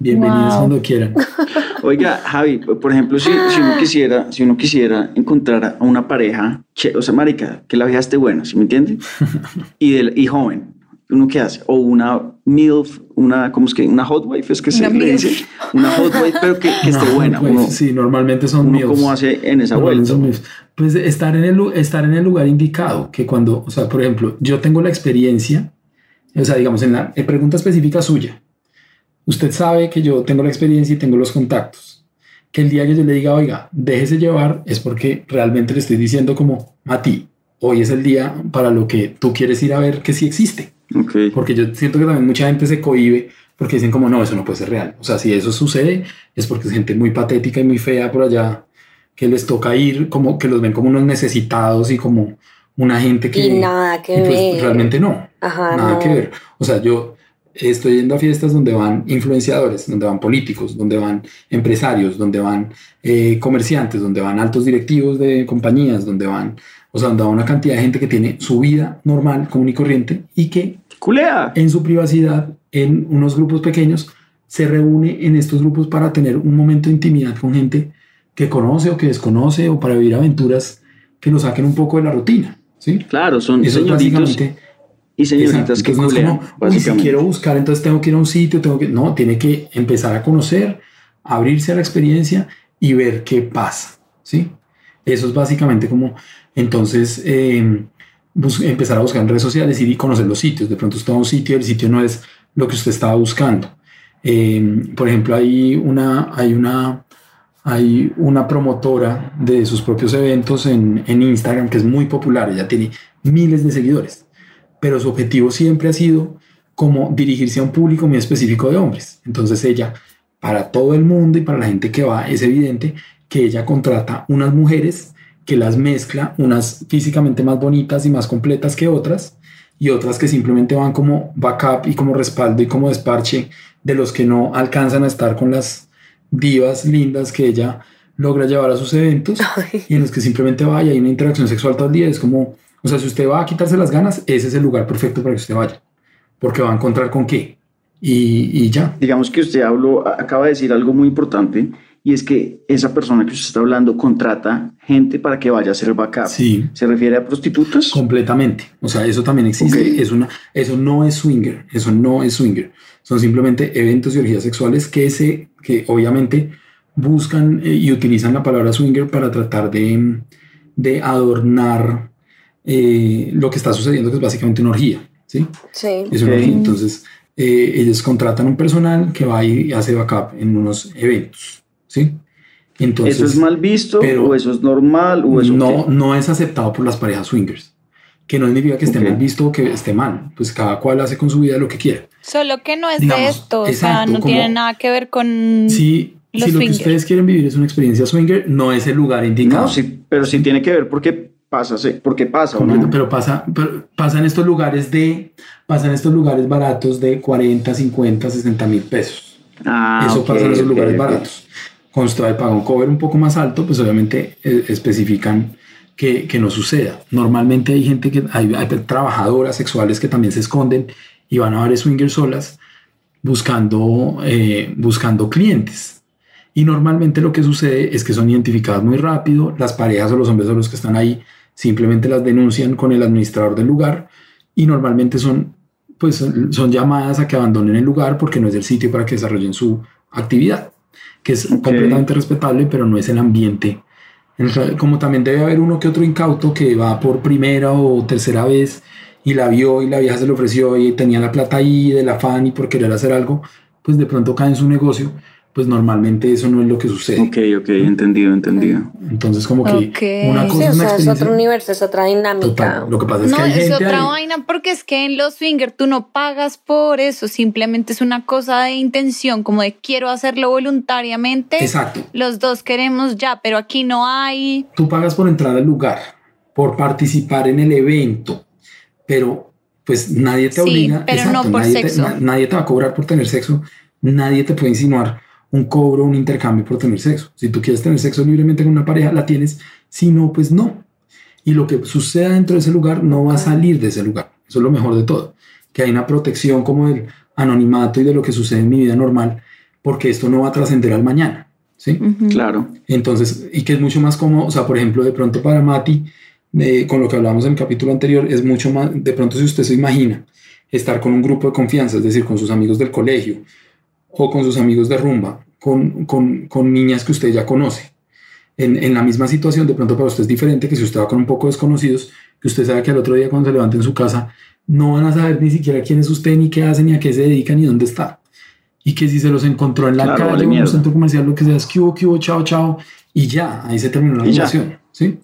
Bienvenidos Wow. cuando quieran. Oiga, Javi, por ejemplo, si, si uno quisiera, si uno quisiera encontrar a una pareja, que, o sea, marica, que la vieja esté buena, ¿sí me entiende? Y, del, y joven, ¿uno qué hace? O una MILF, una, ¿cómo es que? Una hot wife, es que se le dice. Una hot wife, pero que, que esté No, buena. pues, uno, sí, normalmente son uno míos. ¿Cómo hace en esa vuelta? Pues estar en, el, estar en el lugar indicado, que cuando, o sea, por ejemplo, yo tengo la experiencia, o sea, digamos, en la en pregunta específica suya, usted sabe que yo tengo la experiencia y tengo los contactos. Que el día que yo le diga, oiga, déjese llevar, es porque realmente le estoy diciendo como, Mati, hoy es el día para lo que tú quieres ir a ver que sí existe. Ok. Porque yo siento que también mucha gente se cohíbe porque dicen como no, eso no puede ser real. O sea, si eso sucede es porque es gente muy patética y muy fea por allá que les toca ir, como que los ven como unos necesitados y como una gente que... Y nada que y pues ver. realmente no, Ajá, nada no. que ver. O sea, yo estoy yendo a fiestas donde van influenciadores, donde van políticos, donde van empresarios, donde van eh, comerciantes, donde van altos directivos de compañías, donde van, o sea, donde va una cantidad de gente que tiene su vida normal, común y corriente y que Culea. en su privacidad, en unos grupos pequeños, se reúne en estos grupos para tener un momento de intimidad con gente que conoce o que desconoce o para vivir aventuras que nos saquen un poco de la rutina. ¿Sí? Claro, son Eso es señoritos básicamente y señoritas que no es culean, como, "Uy, si quiero buscar, entonces tengo que ir a un sitio, tengo que... No, tiene que empezar a conocer, abrirse a la experiencia y ver qué pasa, ¿sí? Eso es básicamente como, entonces, eh, empezar a buscar en redes sociales y conocer los sitios. De pronto usted va a un sitio y el sitio no es lo que usted estaba buscando. Eh, por ejemplo, hay una, hay una, hay una promotora de sus propios eventos en, en Instagram que es muy popular, ella tiene miles de seguidores, pero su objetivo siempre ha sido como dirigirse a un público muy específico de hombres. Entonces ella, para todo el mundo y para la gente que va, es evidente que ella contrata unas mujeres que las mezcla, unas físicamente más bonitas y más completas que otras, y otras que simplemente van como backup y como respaldo y como desparche de los que no alcanzan a estar con las divas lindas que ella logra llevar a sus eventos y en los que simplemente va y hay una interacción sexual todo el día. Es como, o sea, si usted va a quitarse las ganas, ese es el lugar perfecto para que usted vaya, porque va a encontrar con qué y, y ya. Digamos que usted habló, acaba de decir algo muy importante y es que esa persona que usted está hablando contrata gente para que vaya a hacer el backup. Sí. ¿Se refiere a prostitutas? Completamente. O sea, eso también existe. Es una, eso no es swinger. Eso no es swinger. Son simplemente eventos y orgías sexuales que, se, que obviamente buscan eh, y utilizan la palabra swinger para tratar de, de adornar eh, lo que está sucediendo, que es básicamente una orgía. ¿sí? Sí. Es una Ok. orgía. Entonces, eh, ellos contratan un personal que va y hace backup en unos eventos. ¿Sí? Entonces, ¿Eso es mal visto pero- o eso es normal o eso no, qué? no es aceptado por las parejas swingers. Que no significa que esté Ok. mal visto o que esté mal. Pues cada cual hace con su vida lo que quiera. Solo que no es Digamos, de esto, o sea, exacto, no como- tiene nada que ver con... Si, Los si lo que swingers. ustedes quieren vivir es una experiencia swinger, no es el lugar indicado. No, sí, pero sí tiene que ver porque pasa, sí, porque pasa no. Pero pasa, pero pasa en estos lugares de, pasa en estos lugares baratos de 40, 50, 60 mil pesos. Ah, Eso ok, pasa en esos lugares ok. baratos. Cuando paga un cover un poco más alto, pues obviamente eh, especifican que, que no suceda. Normalmente hay gente que, hay, trabajadoras sexuales que también se esconden y van a bares swingers solas buscando, eh, buscando clientes. Y normalmente lo que sucede es que son identificadas muy rápido, las parejas o los hombres o los que están ahí simplemente las denuncian con el administrador del lugar y normalmente son pues son llamadas a que abandonen el lugar porque no es el sitio para que desarrollen su actividad, que es Ok. completamente respetable, pero no es el ambiente. Como también debe haber uno que otro incauto que va por primera o tercera vez y la vio y la vieja se le ofreció y tenía la plata ahí del afán y por querer hacer algo, pues de pronto cae en su negocio, pues normalmente eso no es lo que sucede. Ok, ok, entendido, entendido. Entonces como que una cosa o es una sea, es otro universo, es otra dinámica. total. Lo que pasa es No, que hay es gente otra ahí- vaina porque es que en los swinger tú no pagas por eso, simplemente es una cosa de intención, como de quiero hacerlo voluntariamente. Exacto. Los dos queremos ya, pero aquí no hay. Tú pagas por entrar al lugar, por participar en el evento, pero pues nadie te Sí, obliga. pero no por nadie, sexo. Te, na- nadie te va a cobrar por tener sexo, nadie te puede insinuar un cobro, un intercambio por tener sexo. Si tú quieres tener sexo libremente con una pareja, la tienes, si no, pues no. Y lo que suceda dentro de ese lugar no va a salir de ese lugar. Eso es lo mejor de todo, que hay una protección como del anonimato y de lo que sucede en mi vida normal, porque esto no va a trascender al mañana. ¿sí? Ujú. Claro. Entonces, y que es mucho más cómodo, o sea, por ejemplo, de pronto para Mati, eh, con lo que hablábamos en el capítulo anterior, es mucho más, de pronto si usted se imagina estar con un grupo de confianza, es decir, con sus amigos del colegio o con sus amigos de rumba, con, con, con niñas que usted ya conoce, en, en la misma situación, de pronto para usted es diferente que si usted va con un poco desconocidos, que usted sabe que al otro día cuando se levante en su casa, no van a saber ni siquiera quién es usted, ni qué hace, ni a qué se dedica, ni dónde está. Y que si se los encontró en la Claro, calle vale o en un centro comercial, lo que sea, es que hubo, que hubo, chao, chao, y ya, ahí se terminó la relación, ¿sí?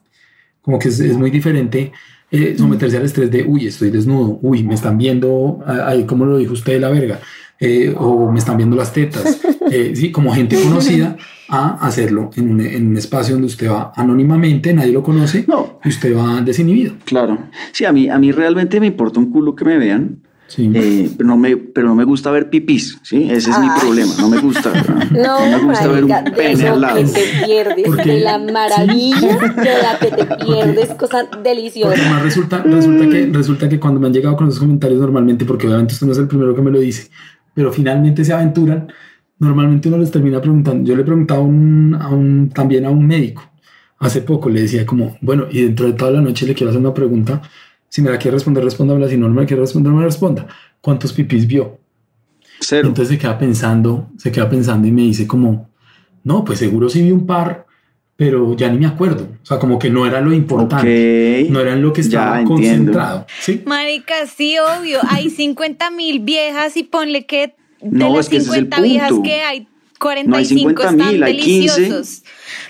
Como que es, es muy diferente eh, someterse al estrés de, uy, estoy desnudo, uy, me están viendo, ah, ahí, como lo dijo usted, la verga, eh, o me están viendo las tetas, eh, sí, como gente conocida, a hacerlo en un, en un espacio donde usted va anónimamente, nadie lo conoce, No, y usted va desinhibido. claro. Sí, a mí, a mí realmente me importa un culo que me vean, Sí. eh, pero, no me, pero no me gusta ver pipis, ¿sí? Ese es mi Ah. problema, no me gusta. No, me gusta ver un marica, pene al lado. que te pierdes, Porque- de la maravilla de la que te pierdes, cosa deliciosa. además resulta, resulta, que, resulta que cuando me han llegado con esos comentarios normalmente, porque obviamente usted no es el primero que me lo dice, pero finalmente se aventuran, normalmente uno les termina preguntando. Yo le preguntaba a un, a un- también a un médico hace poco, le decía como, bueno, y dentro de toda la noche le quiero hacer una pregunta, si me la quiere responder, respóndamela, si no me la quiere responder, no me la responda. ¿Cuántos pipis vio? Cero. Entonces se queda pensando, se queda pensando y me dice como, no, pues seguro sí vi un par, pero ya ni me acuerdo. O sea, como que no era lo importante. No era en lo que estaba concentrado. ¿sí? Marica, sí, obvio. Hay 50 mil viejas y ponle que de No, las es que ese es el 50 viejas que hay 45 50.000, están hay 15, deliciosos.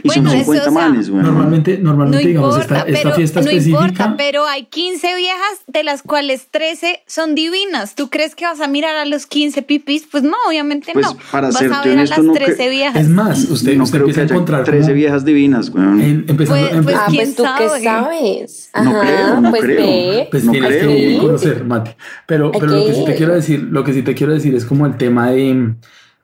Y son Bueno, eso, 50 o sea, manes, güey. Normalmente, No normalmente digamos, importa, esta, esta pero, fiesta no específica. importa, pero hay 15 viejas de las cuales 13 son divinas. ¿Tú crees que vas a mirar a los 15 pipis? Pues no, obviamente Pues, no. para vas a ver honesto, a las no 13 cre- viejas. es más, usted, no usted creo que a haya encontrar 13 como- viejas divinas, güey. en- empezando, Pues- pues, Ah, ¿quién pues tú qué sabe? sabes. No Ajá, creo, no pues creo. ve. pues no tienes creo. que conocer, Mati. Pero, lo que sí te quiero decir, lo que sí te quiero decir es como el tema de,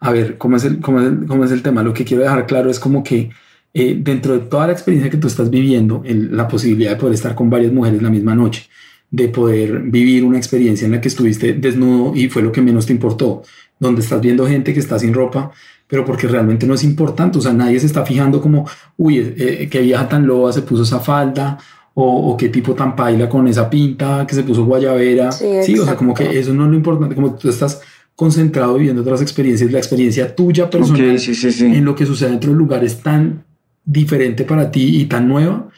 a ver, ¿cómo es el, cómo es el, cómo es el tema? Lo que quiero dejar claro es como que eh, dentro de toda la experiencia que tú estás viviendo, el- la posibilidad de poder estar con varias mujeres la misma noche, de poder vivir una experiencia en la que estuviste desnudo y fue lo que menos te importó, donde estás viendo gente que está sin ropa, pero porque realmente no es importante, o sea, nadie se está fijando como, uy, eh, qué vieja tan loba se puso esa falda, o, o qué tipo tan paila con esa pinta que se puso guayabera, Sí, sí, o sea, como que eso no es lo importante, como tú estás concentrado viviendo otras experiencias, la experiencia tuya personal Ok, sí, sí, sí. en lo que sucede dentro del lugar es tan diferente para ti y tan nueva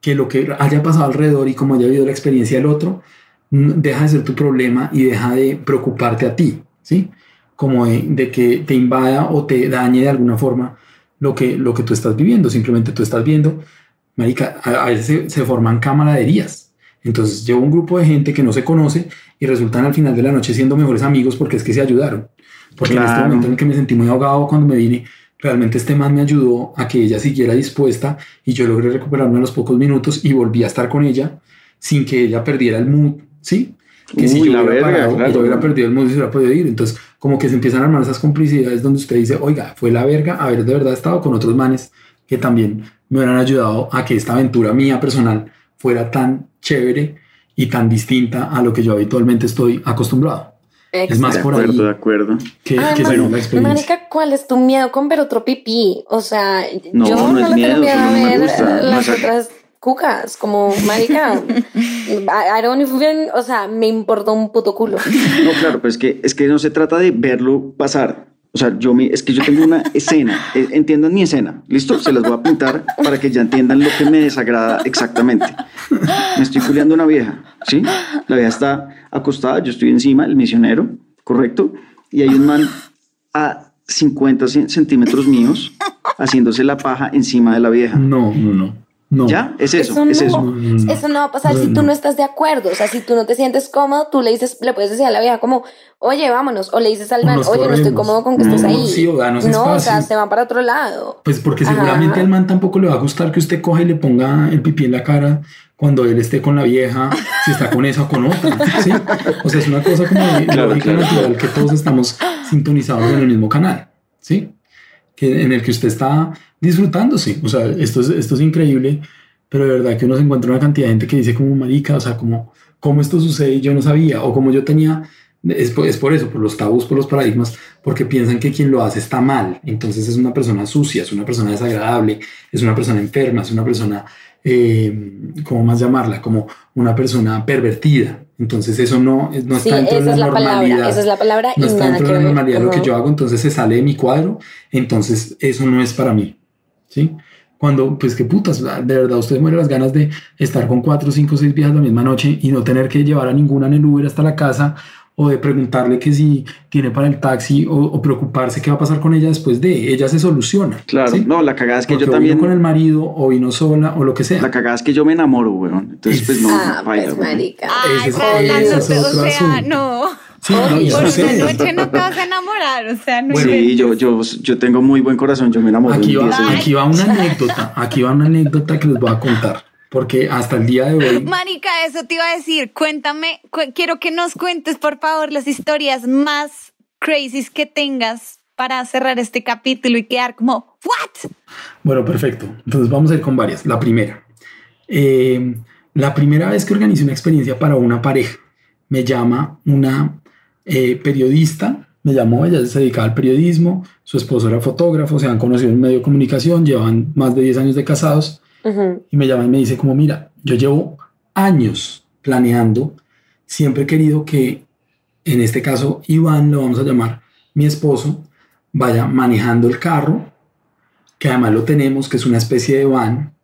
que lo que haya pasado alrededor y como haya habido la experiencia del otro, deja de ser tu problema y deja de preocuparte a ti, ¿sí? Como de, de que te invada o te dañe de alguna forma lo que, lo que tú estás viviendo. Simplemente tú estás viendo, marica, a, a veces se, se forman camaraderías. Entonces llevo un grupo de gente que no se conoce y resultan al final de la noche siendo mejores amigos porque es que se ayudaron. Porque en este Claro. momento en el que me sentí muy ahogado cuando me vine, realmente este man me ayudó a que ella siguiera dispuesta y yo logré recuperarme a los pocos minutos y volví a estar con ella sin que ella perdiera el mood, ¿sí? Que si Uy, yo la hubiera verga, parado, claro. ella hubiera perdido el mood y se hubiera podido ir. Entonces, como que se empiezan a armar esas complicidades donde usted dice, oiga, fue la verga haber de verdad estado con otros manes que también me hubieran ayudado a que esta aventura mía personal fuera tan chévere y tan distinta a lo que yo habitualmente estoy acostumbrado. Es más De por acuerdo, ahí de acuerdo. que, Además, que según la experiencia. Marica, ¿cuál es tu miedo con ver otro pipí? O sea, No, yo no no, es le miedo, tengo miedo a no ver gusta. No las es- otras cucas, como marica. I don't even, o sea, me importa un puto culo. No, claro, pero es que, es que no se trata de verlo pasar. O sea, yo me, es que yo tengo una escena, eh, entiendan mi escena, ¿listo? Se las voy a pintar para que ya entiendan lo que me desagrada exactamente. Me estoy culiando una vieja, ¿sí? La vieja está acostada, yo estoy encima, el misionero, ¿correcto? Y hay un man a 50 centímetros míos haciéndose la paja encima de la vieja. No, no, no. No. ¿Ya? Es eso, Eso no, es eso. eso no va a pasar si tú no estás de acuerdo. O sea, si tú no te sientes cómodo, tú le dices, le puedes decir a la vieja como, oye, vámonos. O le dices al man, oye, no estoy cómodo con que No, estés ahí. sí, o danos no, o sea, espacio. se van para otro lado. Pues porque Ajá. seguramente al man tampoco le va a gustar que usted coja y le ponga el pipí en la cara cuando él esté con la vieja, si está con esa o con otra. ¿sí? O sea, es una cosa como de Claro, lógica claro. natural que todos estamos sintonizados en el mismo canal. ¿sí? Que, en el que usted está disfrutándose. O sea, esto es, esto es increíble, pero de verdad que uno se encuentra una cantidad de gente que dice como marica, o sea, como cómo esto sucede y yo no sabía, o como yo tenía, es por, es por eso, por los tabús, por los paradigmas, porque piensan que quien lo hace está mal, entonces es una persona sucia, es una persona desagradable, es una persona enferma, es una persona, eh, ¿cómo más llamarla? Como una persona pervertida. Entonces eso no, no Sí, está dentro de la es la palabra. normalidad Esa es la palabra no y está nada dentro de la ver. normalidad lo que yo hago, entonces se sale de mi cuadro, entonces eso no es para mí, ¿sí? Cuando, pues qué putas, de verdad, usted muere las ganas de estar con cuatro, cinco, seis viejas la misma noche y no tener que llevar a ninguna en el Uber hasta la casa o de preguntarle que si tiene para el taxi o, o preocuparse qué va a pasar con ella después de, ella se soluciona. Claro, ¿sí? no, la cagada es que Porque yo o también, vino con el marido o vino sola o lo que sea. la cagada es que yo me enamoro, weón. Entonces, pues no, Ah, no, pues, marica. Ay, es- no es te- o otro sea, asunto. no. Sí, no, Por una noche no te vas a enamorar, o sea, no Bueno, Sí, yo, yo, yo tengo muy buen corazón, yo me enamoro. Aquí en va, 10 segundos. aquí va una anécdota, aquí va una anécdota que les voy a contar, porque hasta el día de hoy Marica, eso te iba a decir. Cuéntame, cu- quiero que nos cuentes, por favor, las historias más crazy que tengas para cerrar este capítulo y quedar como, ¿what? Bueno, perfecto. Entonces vamos a ir con varias. La primera. Eh, la primera vez que organicé una experiencia para una pareja, me llama una eh, periodista, me llamó, ella se dedicaba al periodismo, su esposo era fotógrafo, se han conocido en medio de comunicación, llevan más de 10 años de casados, y me llama y me dice como, mira, yo llevo años planeando, siempre he querido que, en este caso, Iván, lo vamos a llamar, mi esposo, vaya manejando el carro, que además lo tenemos, que es una especie de van,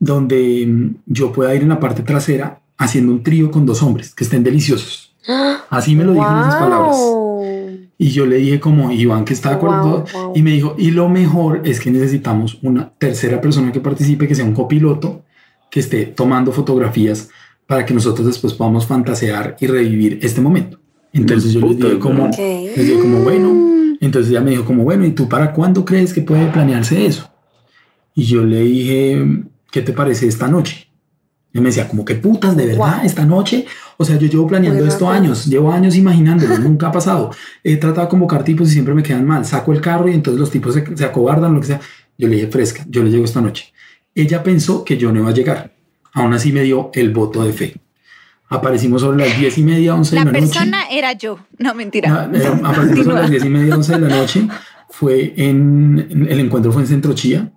donde mm, yo pueda ir en la parte trasera haciendo un trío con dos hombres, que estén deliciosos. Así me lo dijo en esas palabras. Y yo le dije como Iván que está de acuerdo Wow, wow. y me dijo, y lo mejor es que necesitamos una tercera persona que participe, que sea un copiloto, que esté tomando fotografías para que nosotros después podamos fantasear y revivir este momento. Entonces yo les dije como, les dije como, bueno, entonces ella me dijo como, bueno, ¿y tú para cuándo crees que puede planearse eso? Y yo le dije, ¿qué te parece esta noche? Y me decía, como que putas, de verdad, Wow. esta noche. O sea, yo llevo planeando Muy esto años, llevo años imaginándolo, nunca ha pasado. He tratado de convocar tipos y siempre me quedan mal. Saco el carro y entonces los tipos se, se acobardan, lo que sea. Yo le dije, fresca, yo le llego esta noche. Ella pensó que yo no iba a llegar. Aún así me dio el voto de fe. Aparecimos sobre las diez y media, once La de la noche. persona era yo. No, mentira. Ah, eh, aparecimos sobre las diez y media, once de la noche. Fue en, en- el encuentro fue en Centro Chía.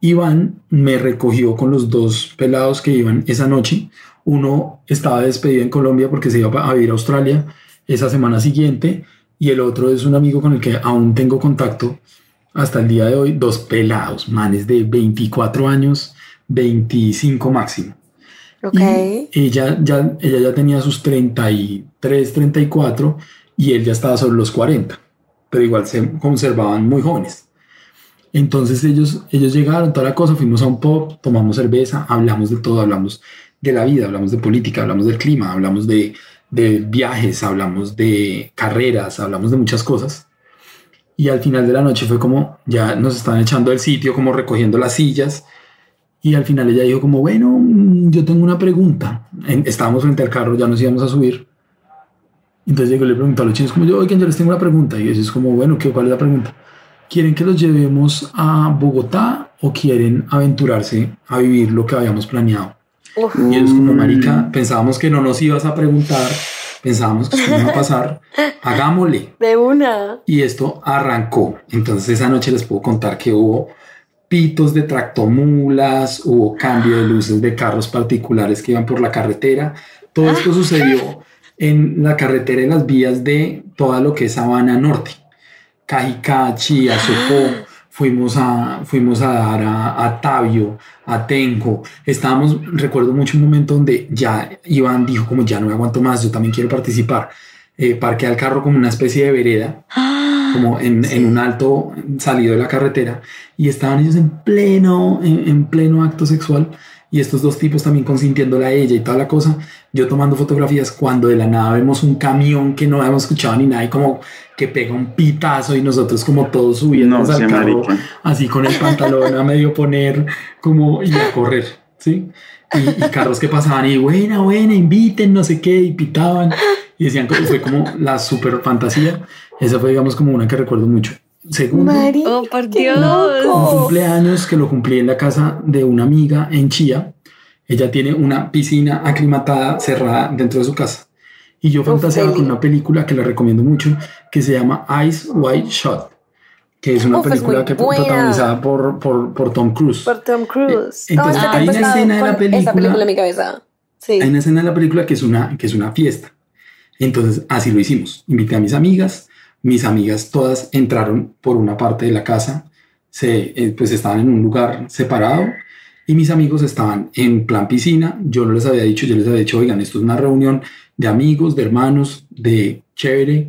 Iván me recogió con los dos pelados que iban esa noche. Uno estaba despedido en Colombia porque se iba a vivir a Australia esa semana siguiente y el otro es un amigo con el que aún tengo contacto hasta el día de hoy. Dos pelados, manes de 24 años, 25 máximo. Y ella ya, ella ya tenía sus 33, 34 y él ya estaba sobre los 40, pero igual se conservaban muy jóvenes. Entonces ellos, ellos llegaron, toda la cosa, fuimos a un pub, tomamos cerveza, hablamos de todo, hablamos de la vida, hablamos de política, hablamos del clima, hablamos de, de viajes, hablamos de carreras, hablamos de muchas cosas. Y al final de la noche fue como, ya nos estaban echando del sitio, como recogiendo las sillas. Y al final ella dijo como, bueno, mm, yo tengo una pregunta. Estábamos frente al carro, ya nos íbamos a subir. Entonces llegó le preguntó a los chinos como, yo, oigan, yo les tengo una pregunta. Y ellos como, bueno, ¿qué, ¿cuál es la pregunta? ¿Quieren que los llevemos a Bogotá o quieren aventurarse a vivir lo que habíamos planeado? Uf. Y ellos como, marica, pensábamos que no nos ibas a preguntar, pensábamos que esto no iba a pasar, hagámosle. De una. Y esto arrancó. Entonces esa noche les puedo contar que hubo pitos de tractomulas, hubo cambio de luces de carros particulares que iban por la carretera. Todo esto sucedió en la carretera y las vías de toda lo que es Sabana Norte. Cajicá, Chía, Sopó, fuimos a, fuimos a dar a, a Tabio, a Tenco. Estábamos, recuerdo mucho un momento donde ya Iván dijo como ya no me aguanto más, yo también quiero participar. Eh, parqué al carro como una especie de vereda, como en, en, un alto salido de la carretera, y estaban ellos en pleno, en, en pleno acto sexual y estos dos tipos también consintiéndole a ella y toda la cosa, yo tomando fotografías cuando de la nada vemos un camión que no habíamos escuchado ni nada y como que pega un pitazo y nosotros como todos subiendo al carro, así con el pantalón a medio poner como y a correr, ¿sí? Y, carros que pasaban y buena, buena, inviten, no sé qué, y pitaban y decían que fue como la super fantasía. Esa fue, digamos, como una que recuerdo mucho. Segundo, oh, por Dios. un cumpleaños que lo cumplí en la casa de una amiga en Chía. Ella tiene una piscina aclimatada cerrada dentro de su casa. Y yo fantaseaba con una película que la recomiendo mucho, que se llama Ice White Shot, que es una película que protagonizada por, por, por, Tom Cruise. Por Tom Cruise. Eh, entonces, hay una escena de la película. Esa película en mi cabeza. Sí. Hay una escena de la película que es una, que es una fiesta. Entonces, así lo hicimos. Invité a mis amigas, mis amigas todas entraron por una parte de la casa, se, eh, pues estaban en un lugar separado y mis amigos estaban en plan piscina. Yo no les había dicho, yo les había dicho, oigan, esto es una reunión de amigos, de hermanos, de chévere,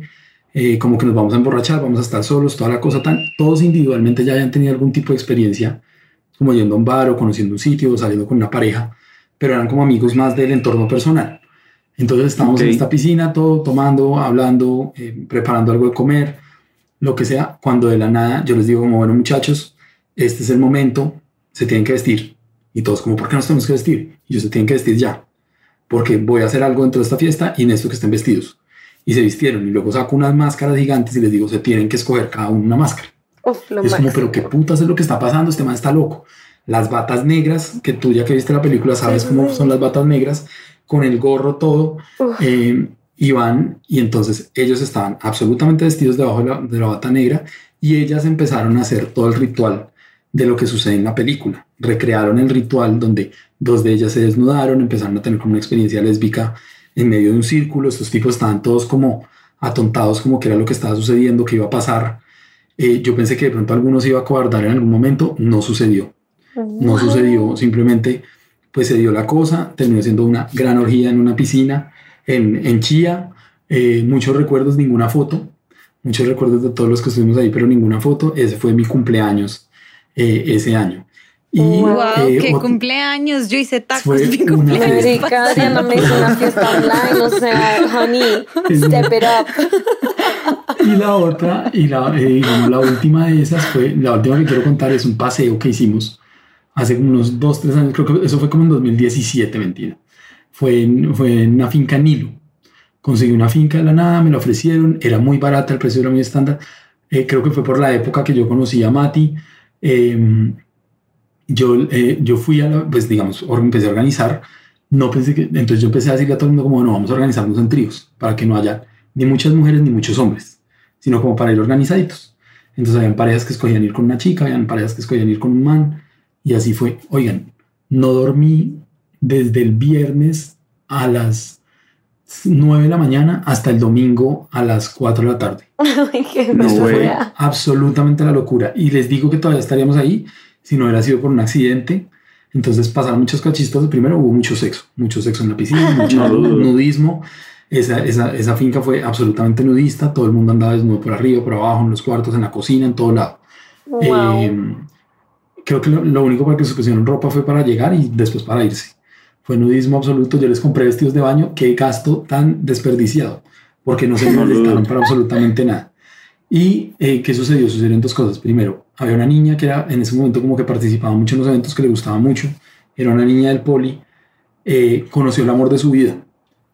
eh, como que nos vamos a emborrachar, vamos a estar solos, toda la cosa tan, todos individualmente ya habían tenido algún tipo de experiencia, como yendo a un bar o conociendo un sitio o saliendo con una pareja, pero eran como amigos más del entorno personal. Entonces estábamos en esta piscina, todo tomando, hablando, eh, preparando algo de comer, lo que sea, cuando de la nada yo les digo como, bueno muchachos, este es el momento, se tienen que vestir. Y todos como, ¿por qué nos tenemos que vestir? Y yo se tienen que vestir ya, porque voy a hacer algo dentro de esta fiesta y necesito que estén vestidos. Y se vistieron y luego saco unas máscaras gigantes y les digo, se tienen que escoger cada uno una máscara. es como, pero qué putas es lo que está pasando, este man está loco. Las batas negras, que tú ya que viste la película sabes cómo son las batas negras, con el gorro todo, eh, y van, y entonces ellos estaban absolutamente vestidos debajo de la, bata negra y ellas empezaron a hacer todo el ritual de lo que sucede en la película. Recrearon el ritual donde dos de ellas se desnudaron, empezaron a tener como una experiencia lésbica en medio de un círculo. Estos tipos estaban todos como atontados, como que era lo que estaba sucediendo, que iba a pasar. Eh, yo pensé que de pronto algunos iba a cobardar en algún momento, no sucedió. No sucedió, simplemente pues se dio la cosa, terminó siendo una gran orgía en una piscina en, en Chía, eh, muchos recuerdos, ninguna foto, muchos recuerdos de todos los que estuvimos ahí, pero ninguna foto, ese fue mi cumpleaños eh, ese año. Y, wow, eh, qué cumpleaños, yo hice tacos fue mi cumpleaños. no me hizo una fiesta online, o sea, honey, step it up. Y la otra, y la, digamos, la última de esas fue, la última que quiero contar es un paseo que hicimos hace unos dos, tres años, creo que eso fue como en 2017, mentira. Fue en, fue en una finca Nilo. Conseguí una finca de la nada, me la ofrecieron, era muy barata, el precio era muy estándar. Eh, creo que fue por la época que yo conocí a Mati. Em, yo, eh, yo fui a la, pues digamos, empecé a organizar. No pensé que, entonces yo empecé a decirle a todo el mundo como, bueno, vamos a organizarnos en tríos para que no haya ni muchas mujeres ni muchos hombres, sino como para ir organizaditos. Entonces habían parejas que escogían ir con una chica, habían parejas que escogían ir con un man, y así fue. Oigan, no dormí desde el viernes a las 9 de la mañana hasta el domingo a las 4 de la tarde. no fue absolutamente la locura. Y les digo que todavía estaríamos ahí si no hubiera sido por un accidente. Entonces pasaron muchos cachistos. Primero hubo mucho sexo, mucho sexo en la piscina, mucho nudismo. Esa, esa, esa, finca fue absolutamente nudista. Todo el mundo andaba desnudo por arriba, por abajo, en los cuartos, en la cocina, en todo lado. Eh, creo que lo, único para que se pusieron ropa fue para llegar y después para irse. Fue nudismo absoluto. Yo les compré vestidos de baño. Qué gasto tan desperdiciado, porque no se molestaron para absolutamente nada. ¿Y eh, qué sucedió? Sucedieron dos cosas. Primero, había una niña que era en ese momento como que participaba mucho en los eventos que le gustaba mucho. Era una niña del poli. Eh, conoció el amor de su vida.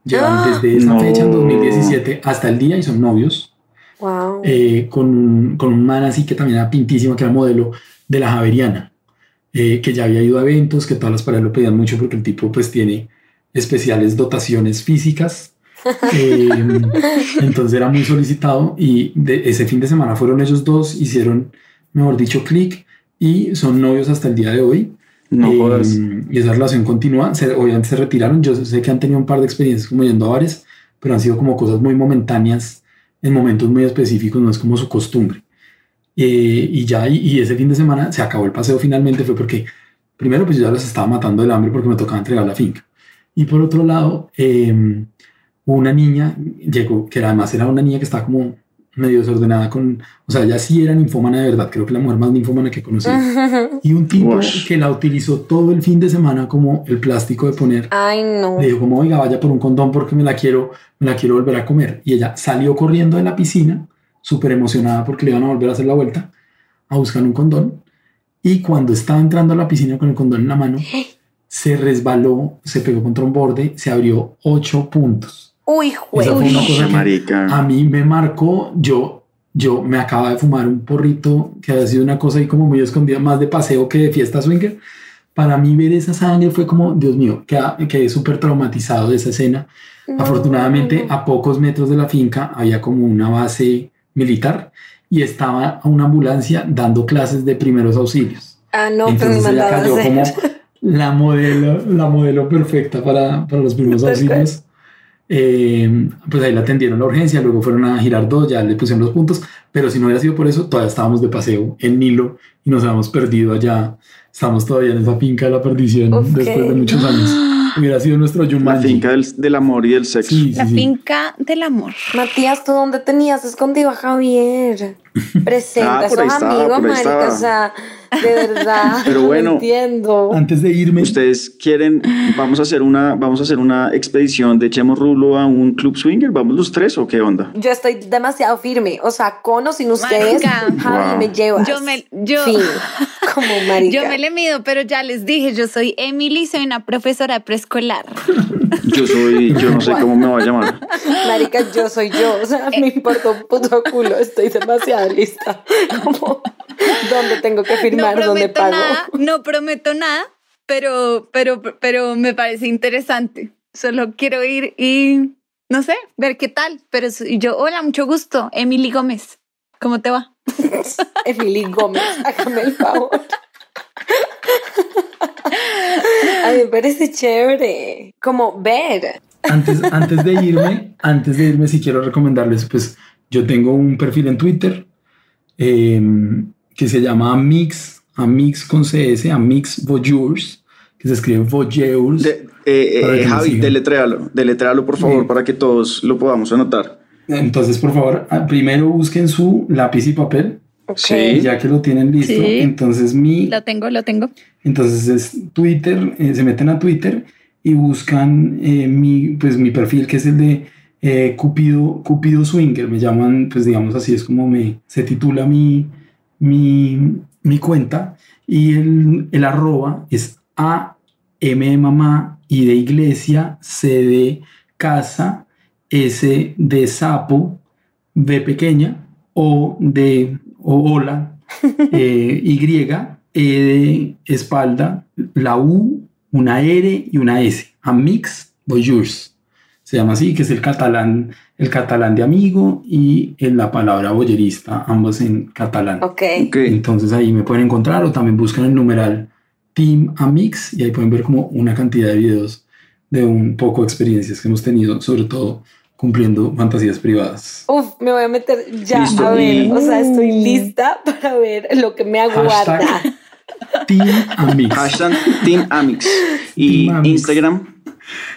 Llevan ¡Ah! desde esa fecha, en 2017, hasta el día y son novios. Wow. Eh, con, un, con un man así que también era pintísimo, que era modelo de la Javeriana, eh, que ya había ido a eventos, que todas las parejas lo pedían mucho porque el tipo pues tiene especiales dotaciones físicas. Eh, entonces era muy solicitado y de ese fin de semana fueron ellos dos, hicieron, mejor dicho, clic y son novios hasta el día de hoy. No Eh, jodas. y esa relación continúa. Se, obviamente se retiraron. Yo sé que han tenido un par de experiencias como yendo a bares, pero han sido como cosas muy momentáneas en momentos muy específicos, no es como su costumbre. Eh, y ya, y, y ese fin de semana se acabó el paseo finalmente, fue porque primero pues yo ya los estaba matando del hambre porque me tocaba entregar la finca. Y por otro lado, eh, una niña llegó, que además era una niña que estaba como medio desordenada con, o sea, ella sí era ninfómana de verdad, creo que la mujer más ninfómana que conocí. Y un tipo Ush. que la utilizó todo el fin de semana como el plástico de poner. Ay, no. Le dijo como, oiga, vaya por un condón porque me la quiero, me la quiero volver a comer. Y ella salió corriendo de la piscina, súper emocionada porque le iban a volver a hacer la vuelta, a buscar un condón. Y cuando estaba entrando a la piscina con el condón en la mano, se resbaló, se pegó contra un borde, se abrió ocho puntos. Uy, Esa güey. fue una cosa que Marica. a mí me marcó, yo, yo me acaba de fumar un porrito que había sido una cosa ahí como muy escondida, más de paseo que de fiesta swinger. Para mí ver esa sangre fue como, Dios mío, quedé, quedé súper traumatizado de esa escena. No, Afortunadamente, no, no. a pocos metros de la finca había como una base militar y estaba una ambulancia dando clases de primeros auxilios. Ah, no, Entonces me ella a cayó como la modelo, la modelo perfecta para, para los primeros auxilios. Eh, pues ahí la atendieron la urgencia, luego fueron a Girardot, ya le pusieron los puntos, pero si no hubiera sido por eso, todavía estábamos de paseo en Nilo y nos habíamos perdido allá. Estamos todavía en esa finca de la perdición Ok. después de muchos años. Hubiera sido nuestro La Jumanji. finca del, del amor y del sexo. Sí, sí, La sí. finca del amor. Matías, ¿tú dónde tenías escondido a Javier? Presenta Ah, a estaba, amigos, marica. O sea, de verdad. Pero bueno. No entiendo. Antes de irme, Ustedes quieren, vamos a hacer una, vamos a hacer una expedición de Chemo Rulo a un club swinger. ¿Vamos los tres o qué onda? Yo estoy demasiado firme. O sea, con o sin ustedes, Marica. Javi Wow. me lleva. Yo me, yo, Fin. Como marica. yo me le mido, pero ya les dije, yo soy Emily, soy una profesora preescolar. Yo soy, yo no sé cómo me va a llamar. Marica, yo soy yo. O sea, me importa un puto culo. Estoy demasiado lista. Como, ¿dónde tengo que No firmar? ¿Dónde prometo pago? nada, no prometo nada, pero, pero, pero me parece interesante. Solo quiero ir y, no sé, ver qué tal. Pero yo, hola, mucho gusto, Emily Gómez. ¿Cómo te va? Emily Gómez, hágame el favor. A mí me parece chévere. Como ver. antes, antes de irme, antes de irme, si quiero recomendarles, pues yo tengo un perfil en Twitter eh, que se llama Amix, Amix con CS, Amix Voyeurs, que se escribe Voyeurs. De- eh, eh, Javi, deletréalo, deletréalo por favor Sí. para que todos lo podamos anotar. Entonces, por favor, ah, primero busquen su lápiz y papel. Sí. ya que lo tienen listo. Sí. Entonces, mi, Lo tengo, lo tengo. entonces es Twitter, eh, se meten a Twitter y buscan eh, mi, pues, mi perfil, que es el de eh, Cupido, Cupido Swinger. Me llaman, pues digamos así, es como me, se titula mi, mi, mi cuenta. Y el, el arroba es A, M de mamá, I de iglesia, C de casa, S de sapo, B pequeña, O de o hola, eh, Y, E de espalda, la U, una R y una S. Amix Voyeurs. Se llama así, que es el catalán, el catalán de amigo y en la palabra boyerista, ambos en catalán. Ok. Ok. Entonces ahí me pueden encontrar o también buscan el numeral Team Amix y ahí pueden ver como una cantidad de videos de un poco de experiencias que hemos tenido, sobre todo cumpliendo fantasías privadas. Uf, me voy a meter ya Listo. a ver. O sea, estoy Uh. lista para ver lo que me aguarda. Hashtag Team Amix. Hashtag Team Amix. Y Team Amix. Instagram.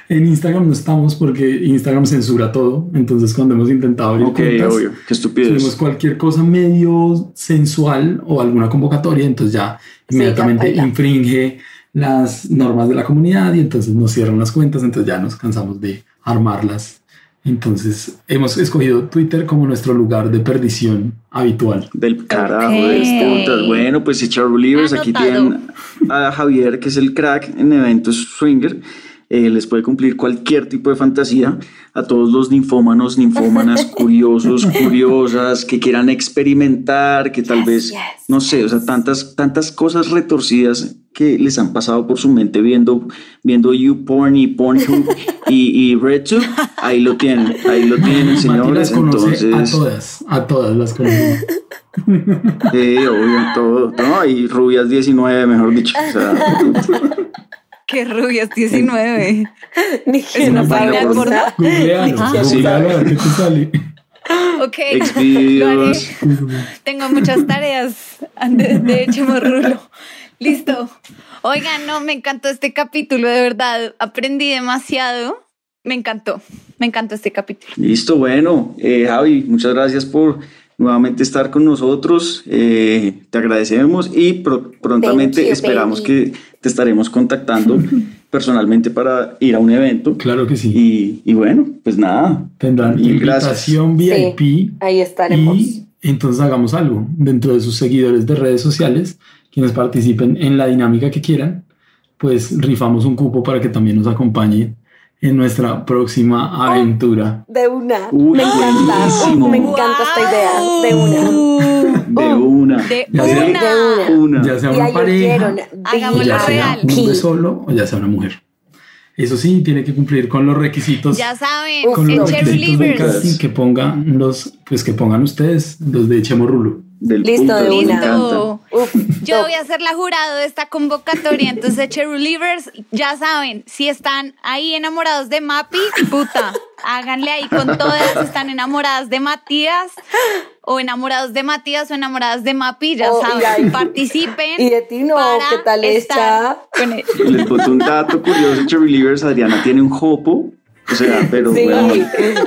En Instagram no estamos porque Instagram censura todo. Entonces, cuando hemos intentado abrir Ok, cuentas, obvio. Qué subimos estupidez. cualquier cosa medio sensual o alguna convocatoria, entonces ya Sí, inmediatamente ya baila. infringe las normas de la comunidad y entonces nos cierran las cuentas, entonces ya nos cansamos de armarlas. Entonces hemos escogido Twitter como nuestro lugar de perdición habitual. Del carajo Ok. de. Bueno, pues Echar Believers, aquí tienen a Javier, que es el crack en eventos swinger. Eh, les puede cumplir cualquier tipo de fantasía a todos los ninfómanos, ninfómanas, curiosos, curiosas, que quieran experimentar, que tal vez, no sé, o sea, tantas, tantas cosas retorcidas que les han pasado por su mente viendo, viendo YouPorn y Pornhub y, y RedTube, ahí lo tienen, ahí lo tienen, señores. Entonces, a todas, a todas las conocen. Sí, obvio, todo, no, y rubias 19, mejor dicho. O sea, Qué rubias, 19. Ni Es una página de porno. Googlealo, googlealo, a ver qué te sale. Ok. Exvideos. Lo haré. Tengo muchas tareas de, de Chemorrulo. Listo. Oigan, no, me encantó este capítulo, de verdad. Aprendí demasiado. Me encantó. Me encantó este capítulo. Listo, bueno, eh, Javi, muchas gracias por nuevamente estar con nosotros. Eh, te agradecemos y pro- prontamente you, esperamos baby. que te estaremos contactando personalmente para ir a un evento. Claro que sí. Y, y bueno, pues nada. Tendrán Mil gracias. invitación VIP. ahí estaremos. Y entonces hagamos algo dentro de sus seguidores de redes sociales, quienes participen en la dinámica que quieran, pues rifamos un cupo para que también nos acompañen en nuestra próxima aventura. De una. Uy, me encanta. buenísimo. Me encanta esta idea. De una. De una. De Ya una. De una. Ya sea una pareja, ya sea real. un hombre solo o ya sea una mujer. Eso sí, tiene que cumplir con los requisitos. Ya saben, con los requisitos del casting que pongan los, pues que pongan ustedes, los de Chemorrulo. Del Listo, de. Listo. Uf, Yo voy a ser la jurado de esta convocatoria. Entonces, Cherry Livers, ya saben, si están ahí enamorados de Mapi, puta, háganle ahí con todas. Si están enamoradas de Matías, o enamorados de Matías, o enamoradas de Mapi, ya Oh, y saben, ahí- participen. Y de ti no, ¿qué tal esta? Les boto un dato curioso, Cherry Adriana tiene un jopo, o sea, pero Sí, bueno, sí.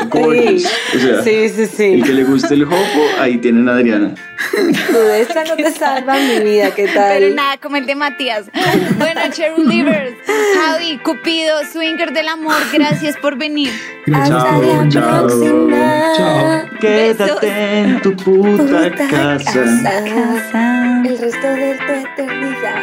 gorgeous. O sea, Sí, sí, sí. el que le guste el jopo, ahí tienen a Adriana. Tú de esta no te salva mi vida, ¿qué tal? Pero nada, como el de Matías. Bueno, Cherry Livers, Javi, Cupido, Swinger del Amor, gracias por venir. Hasta la chao, próxima. chao. Quédate en tu puta Puta casa. casa. El resto de tu eternidad.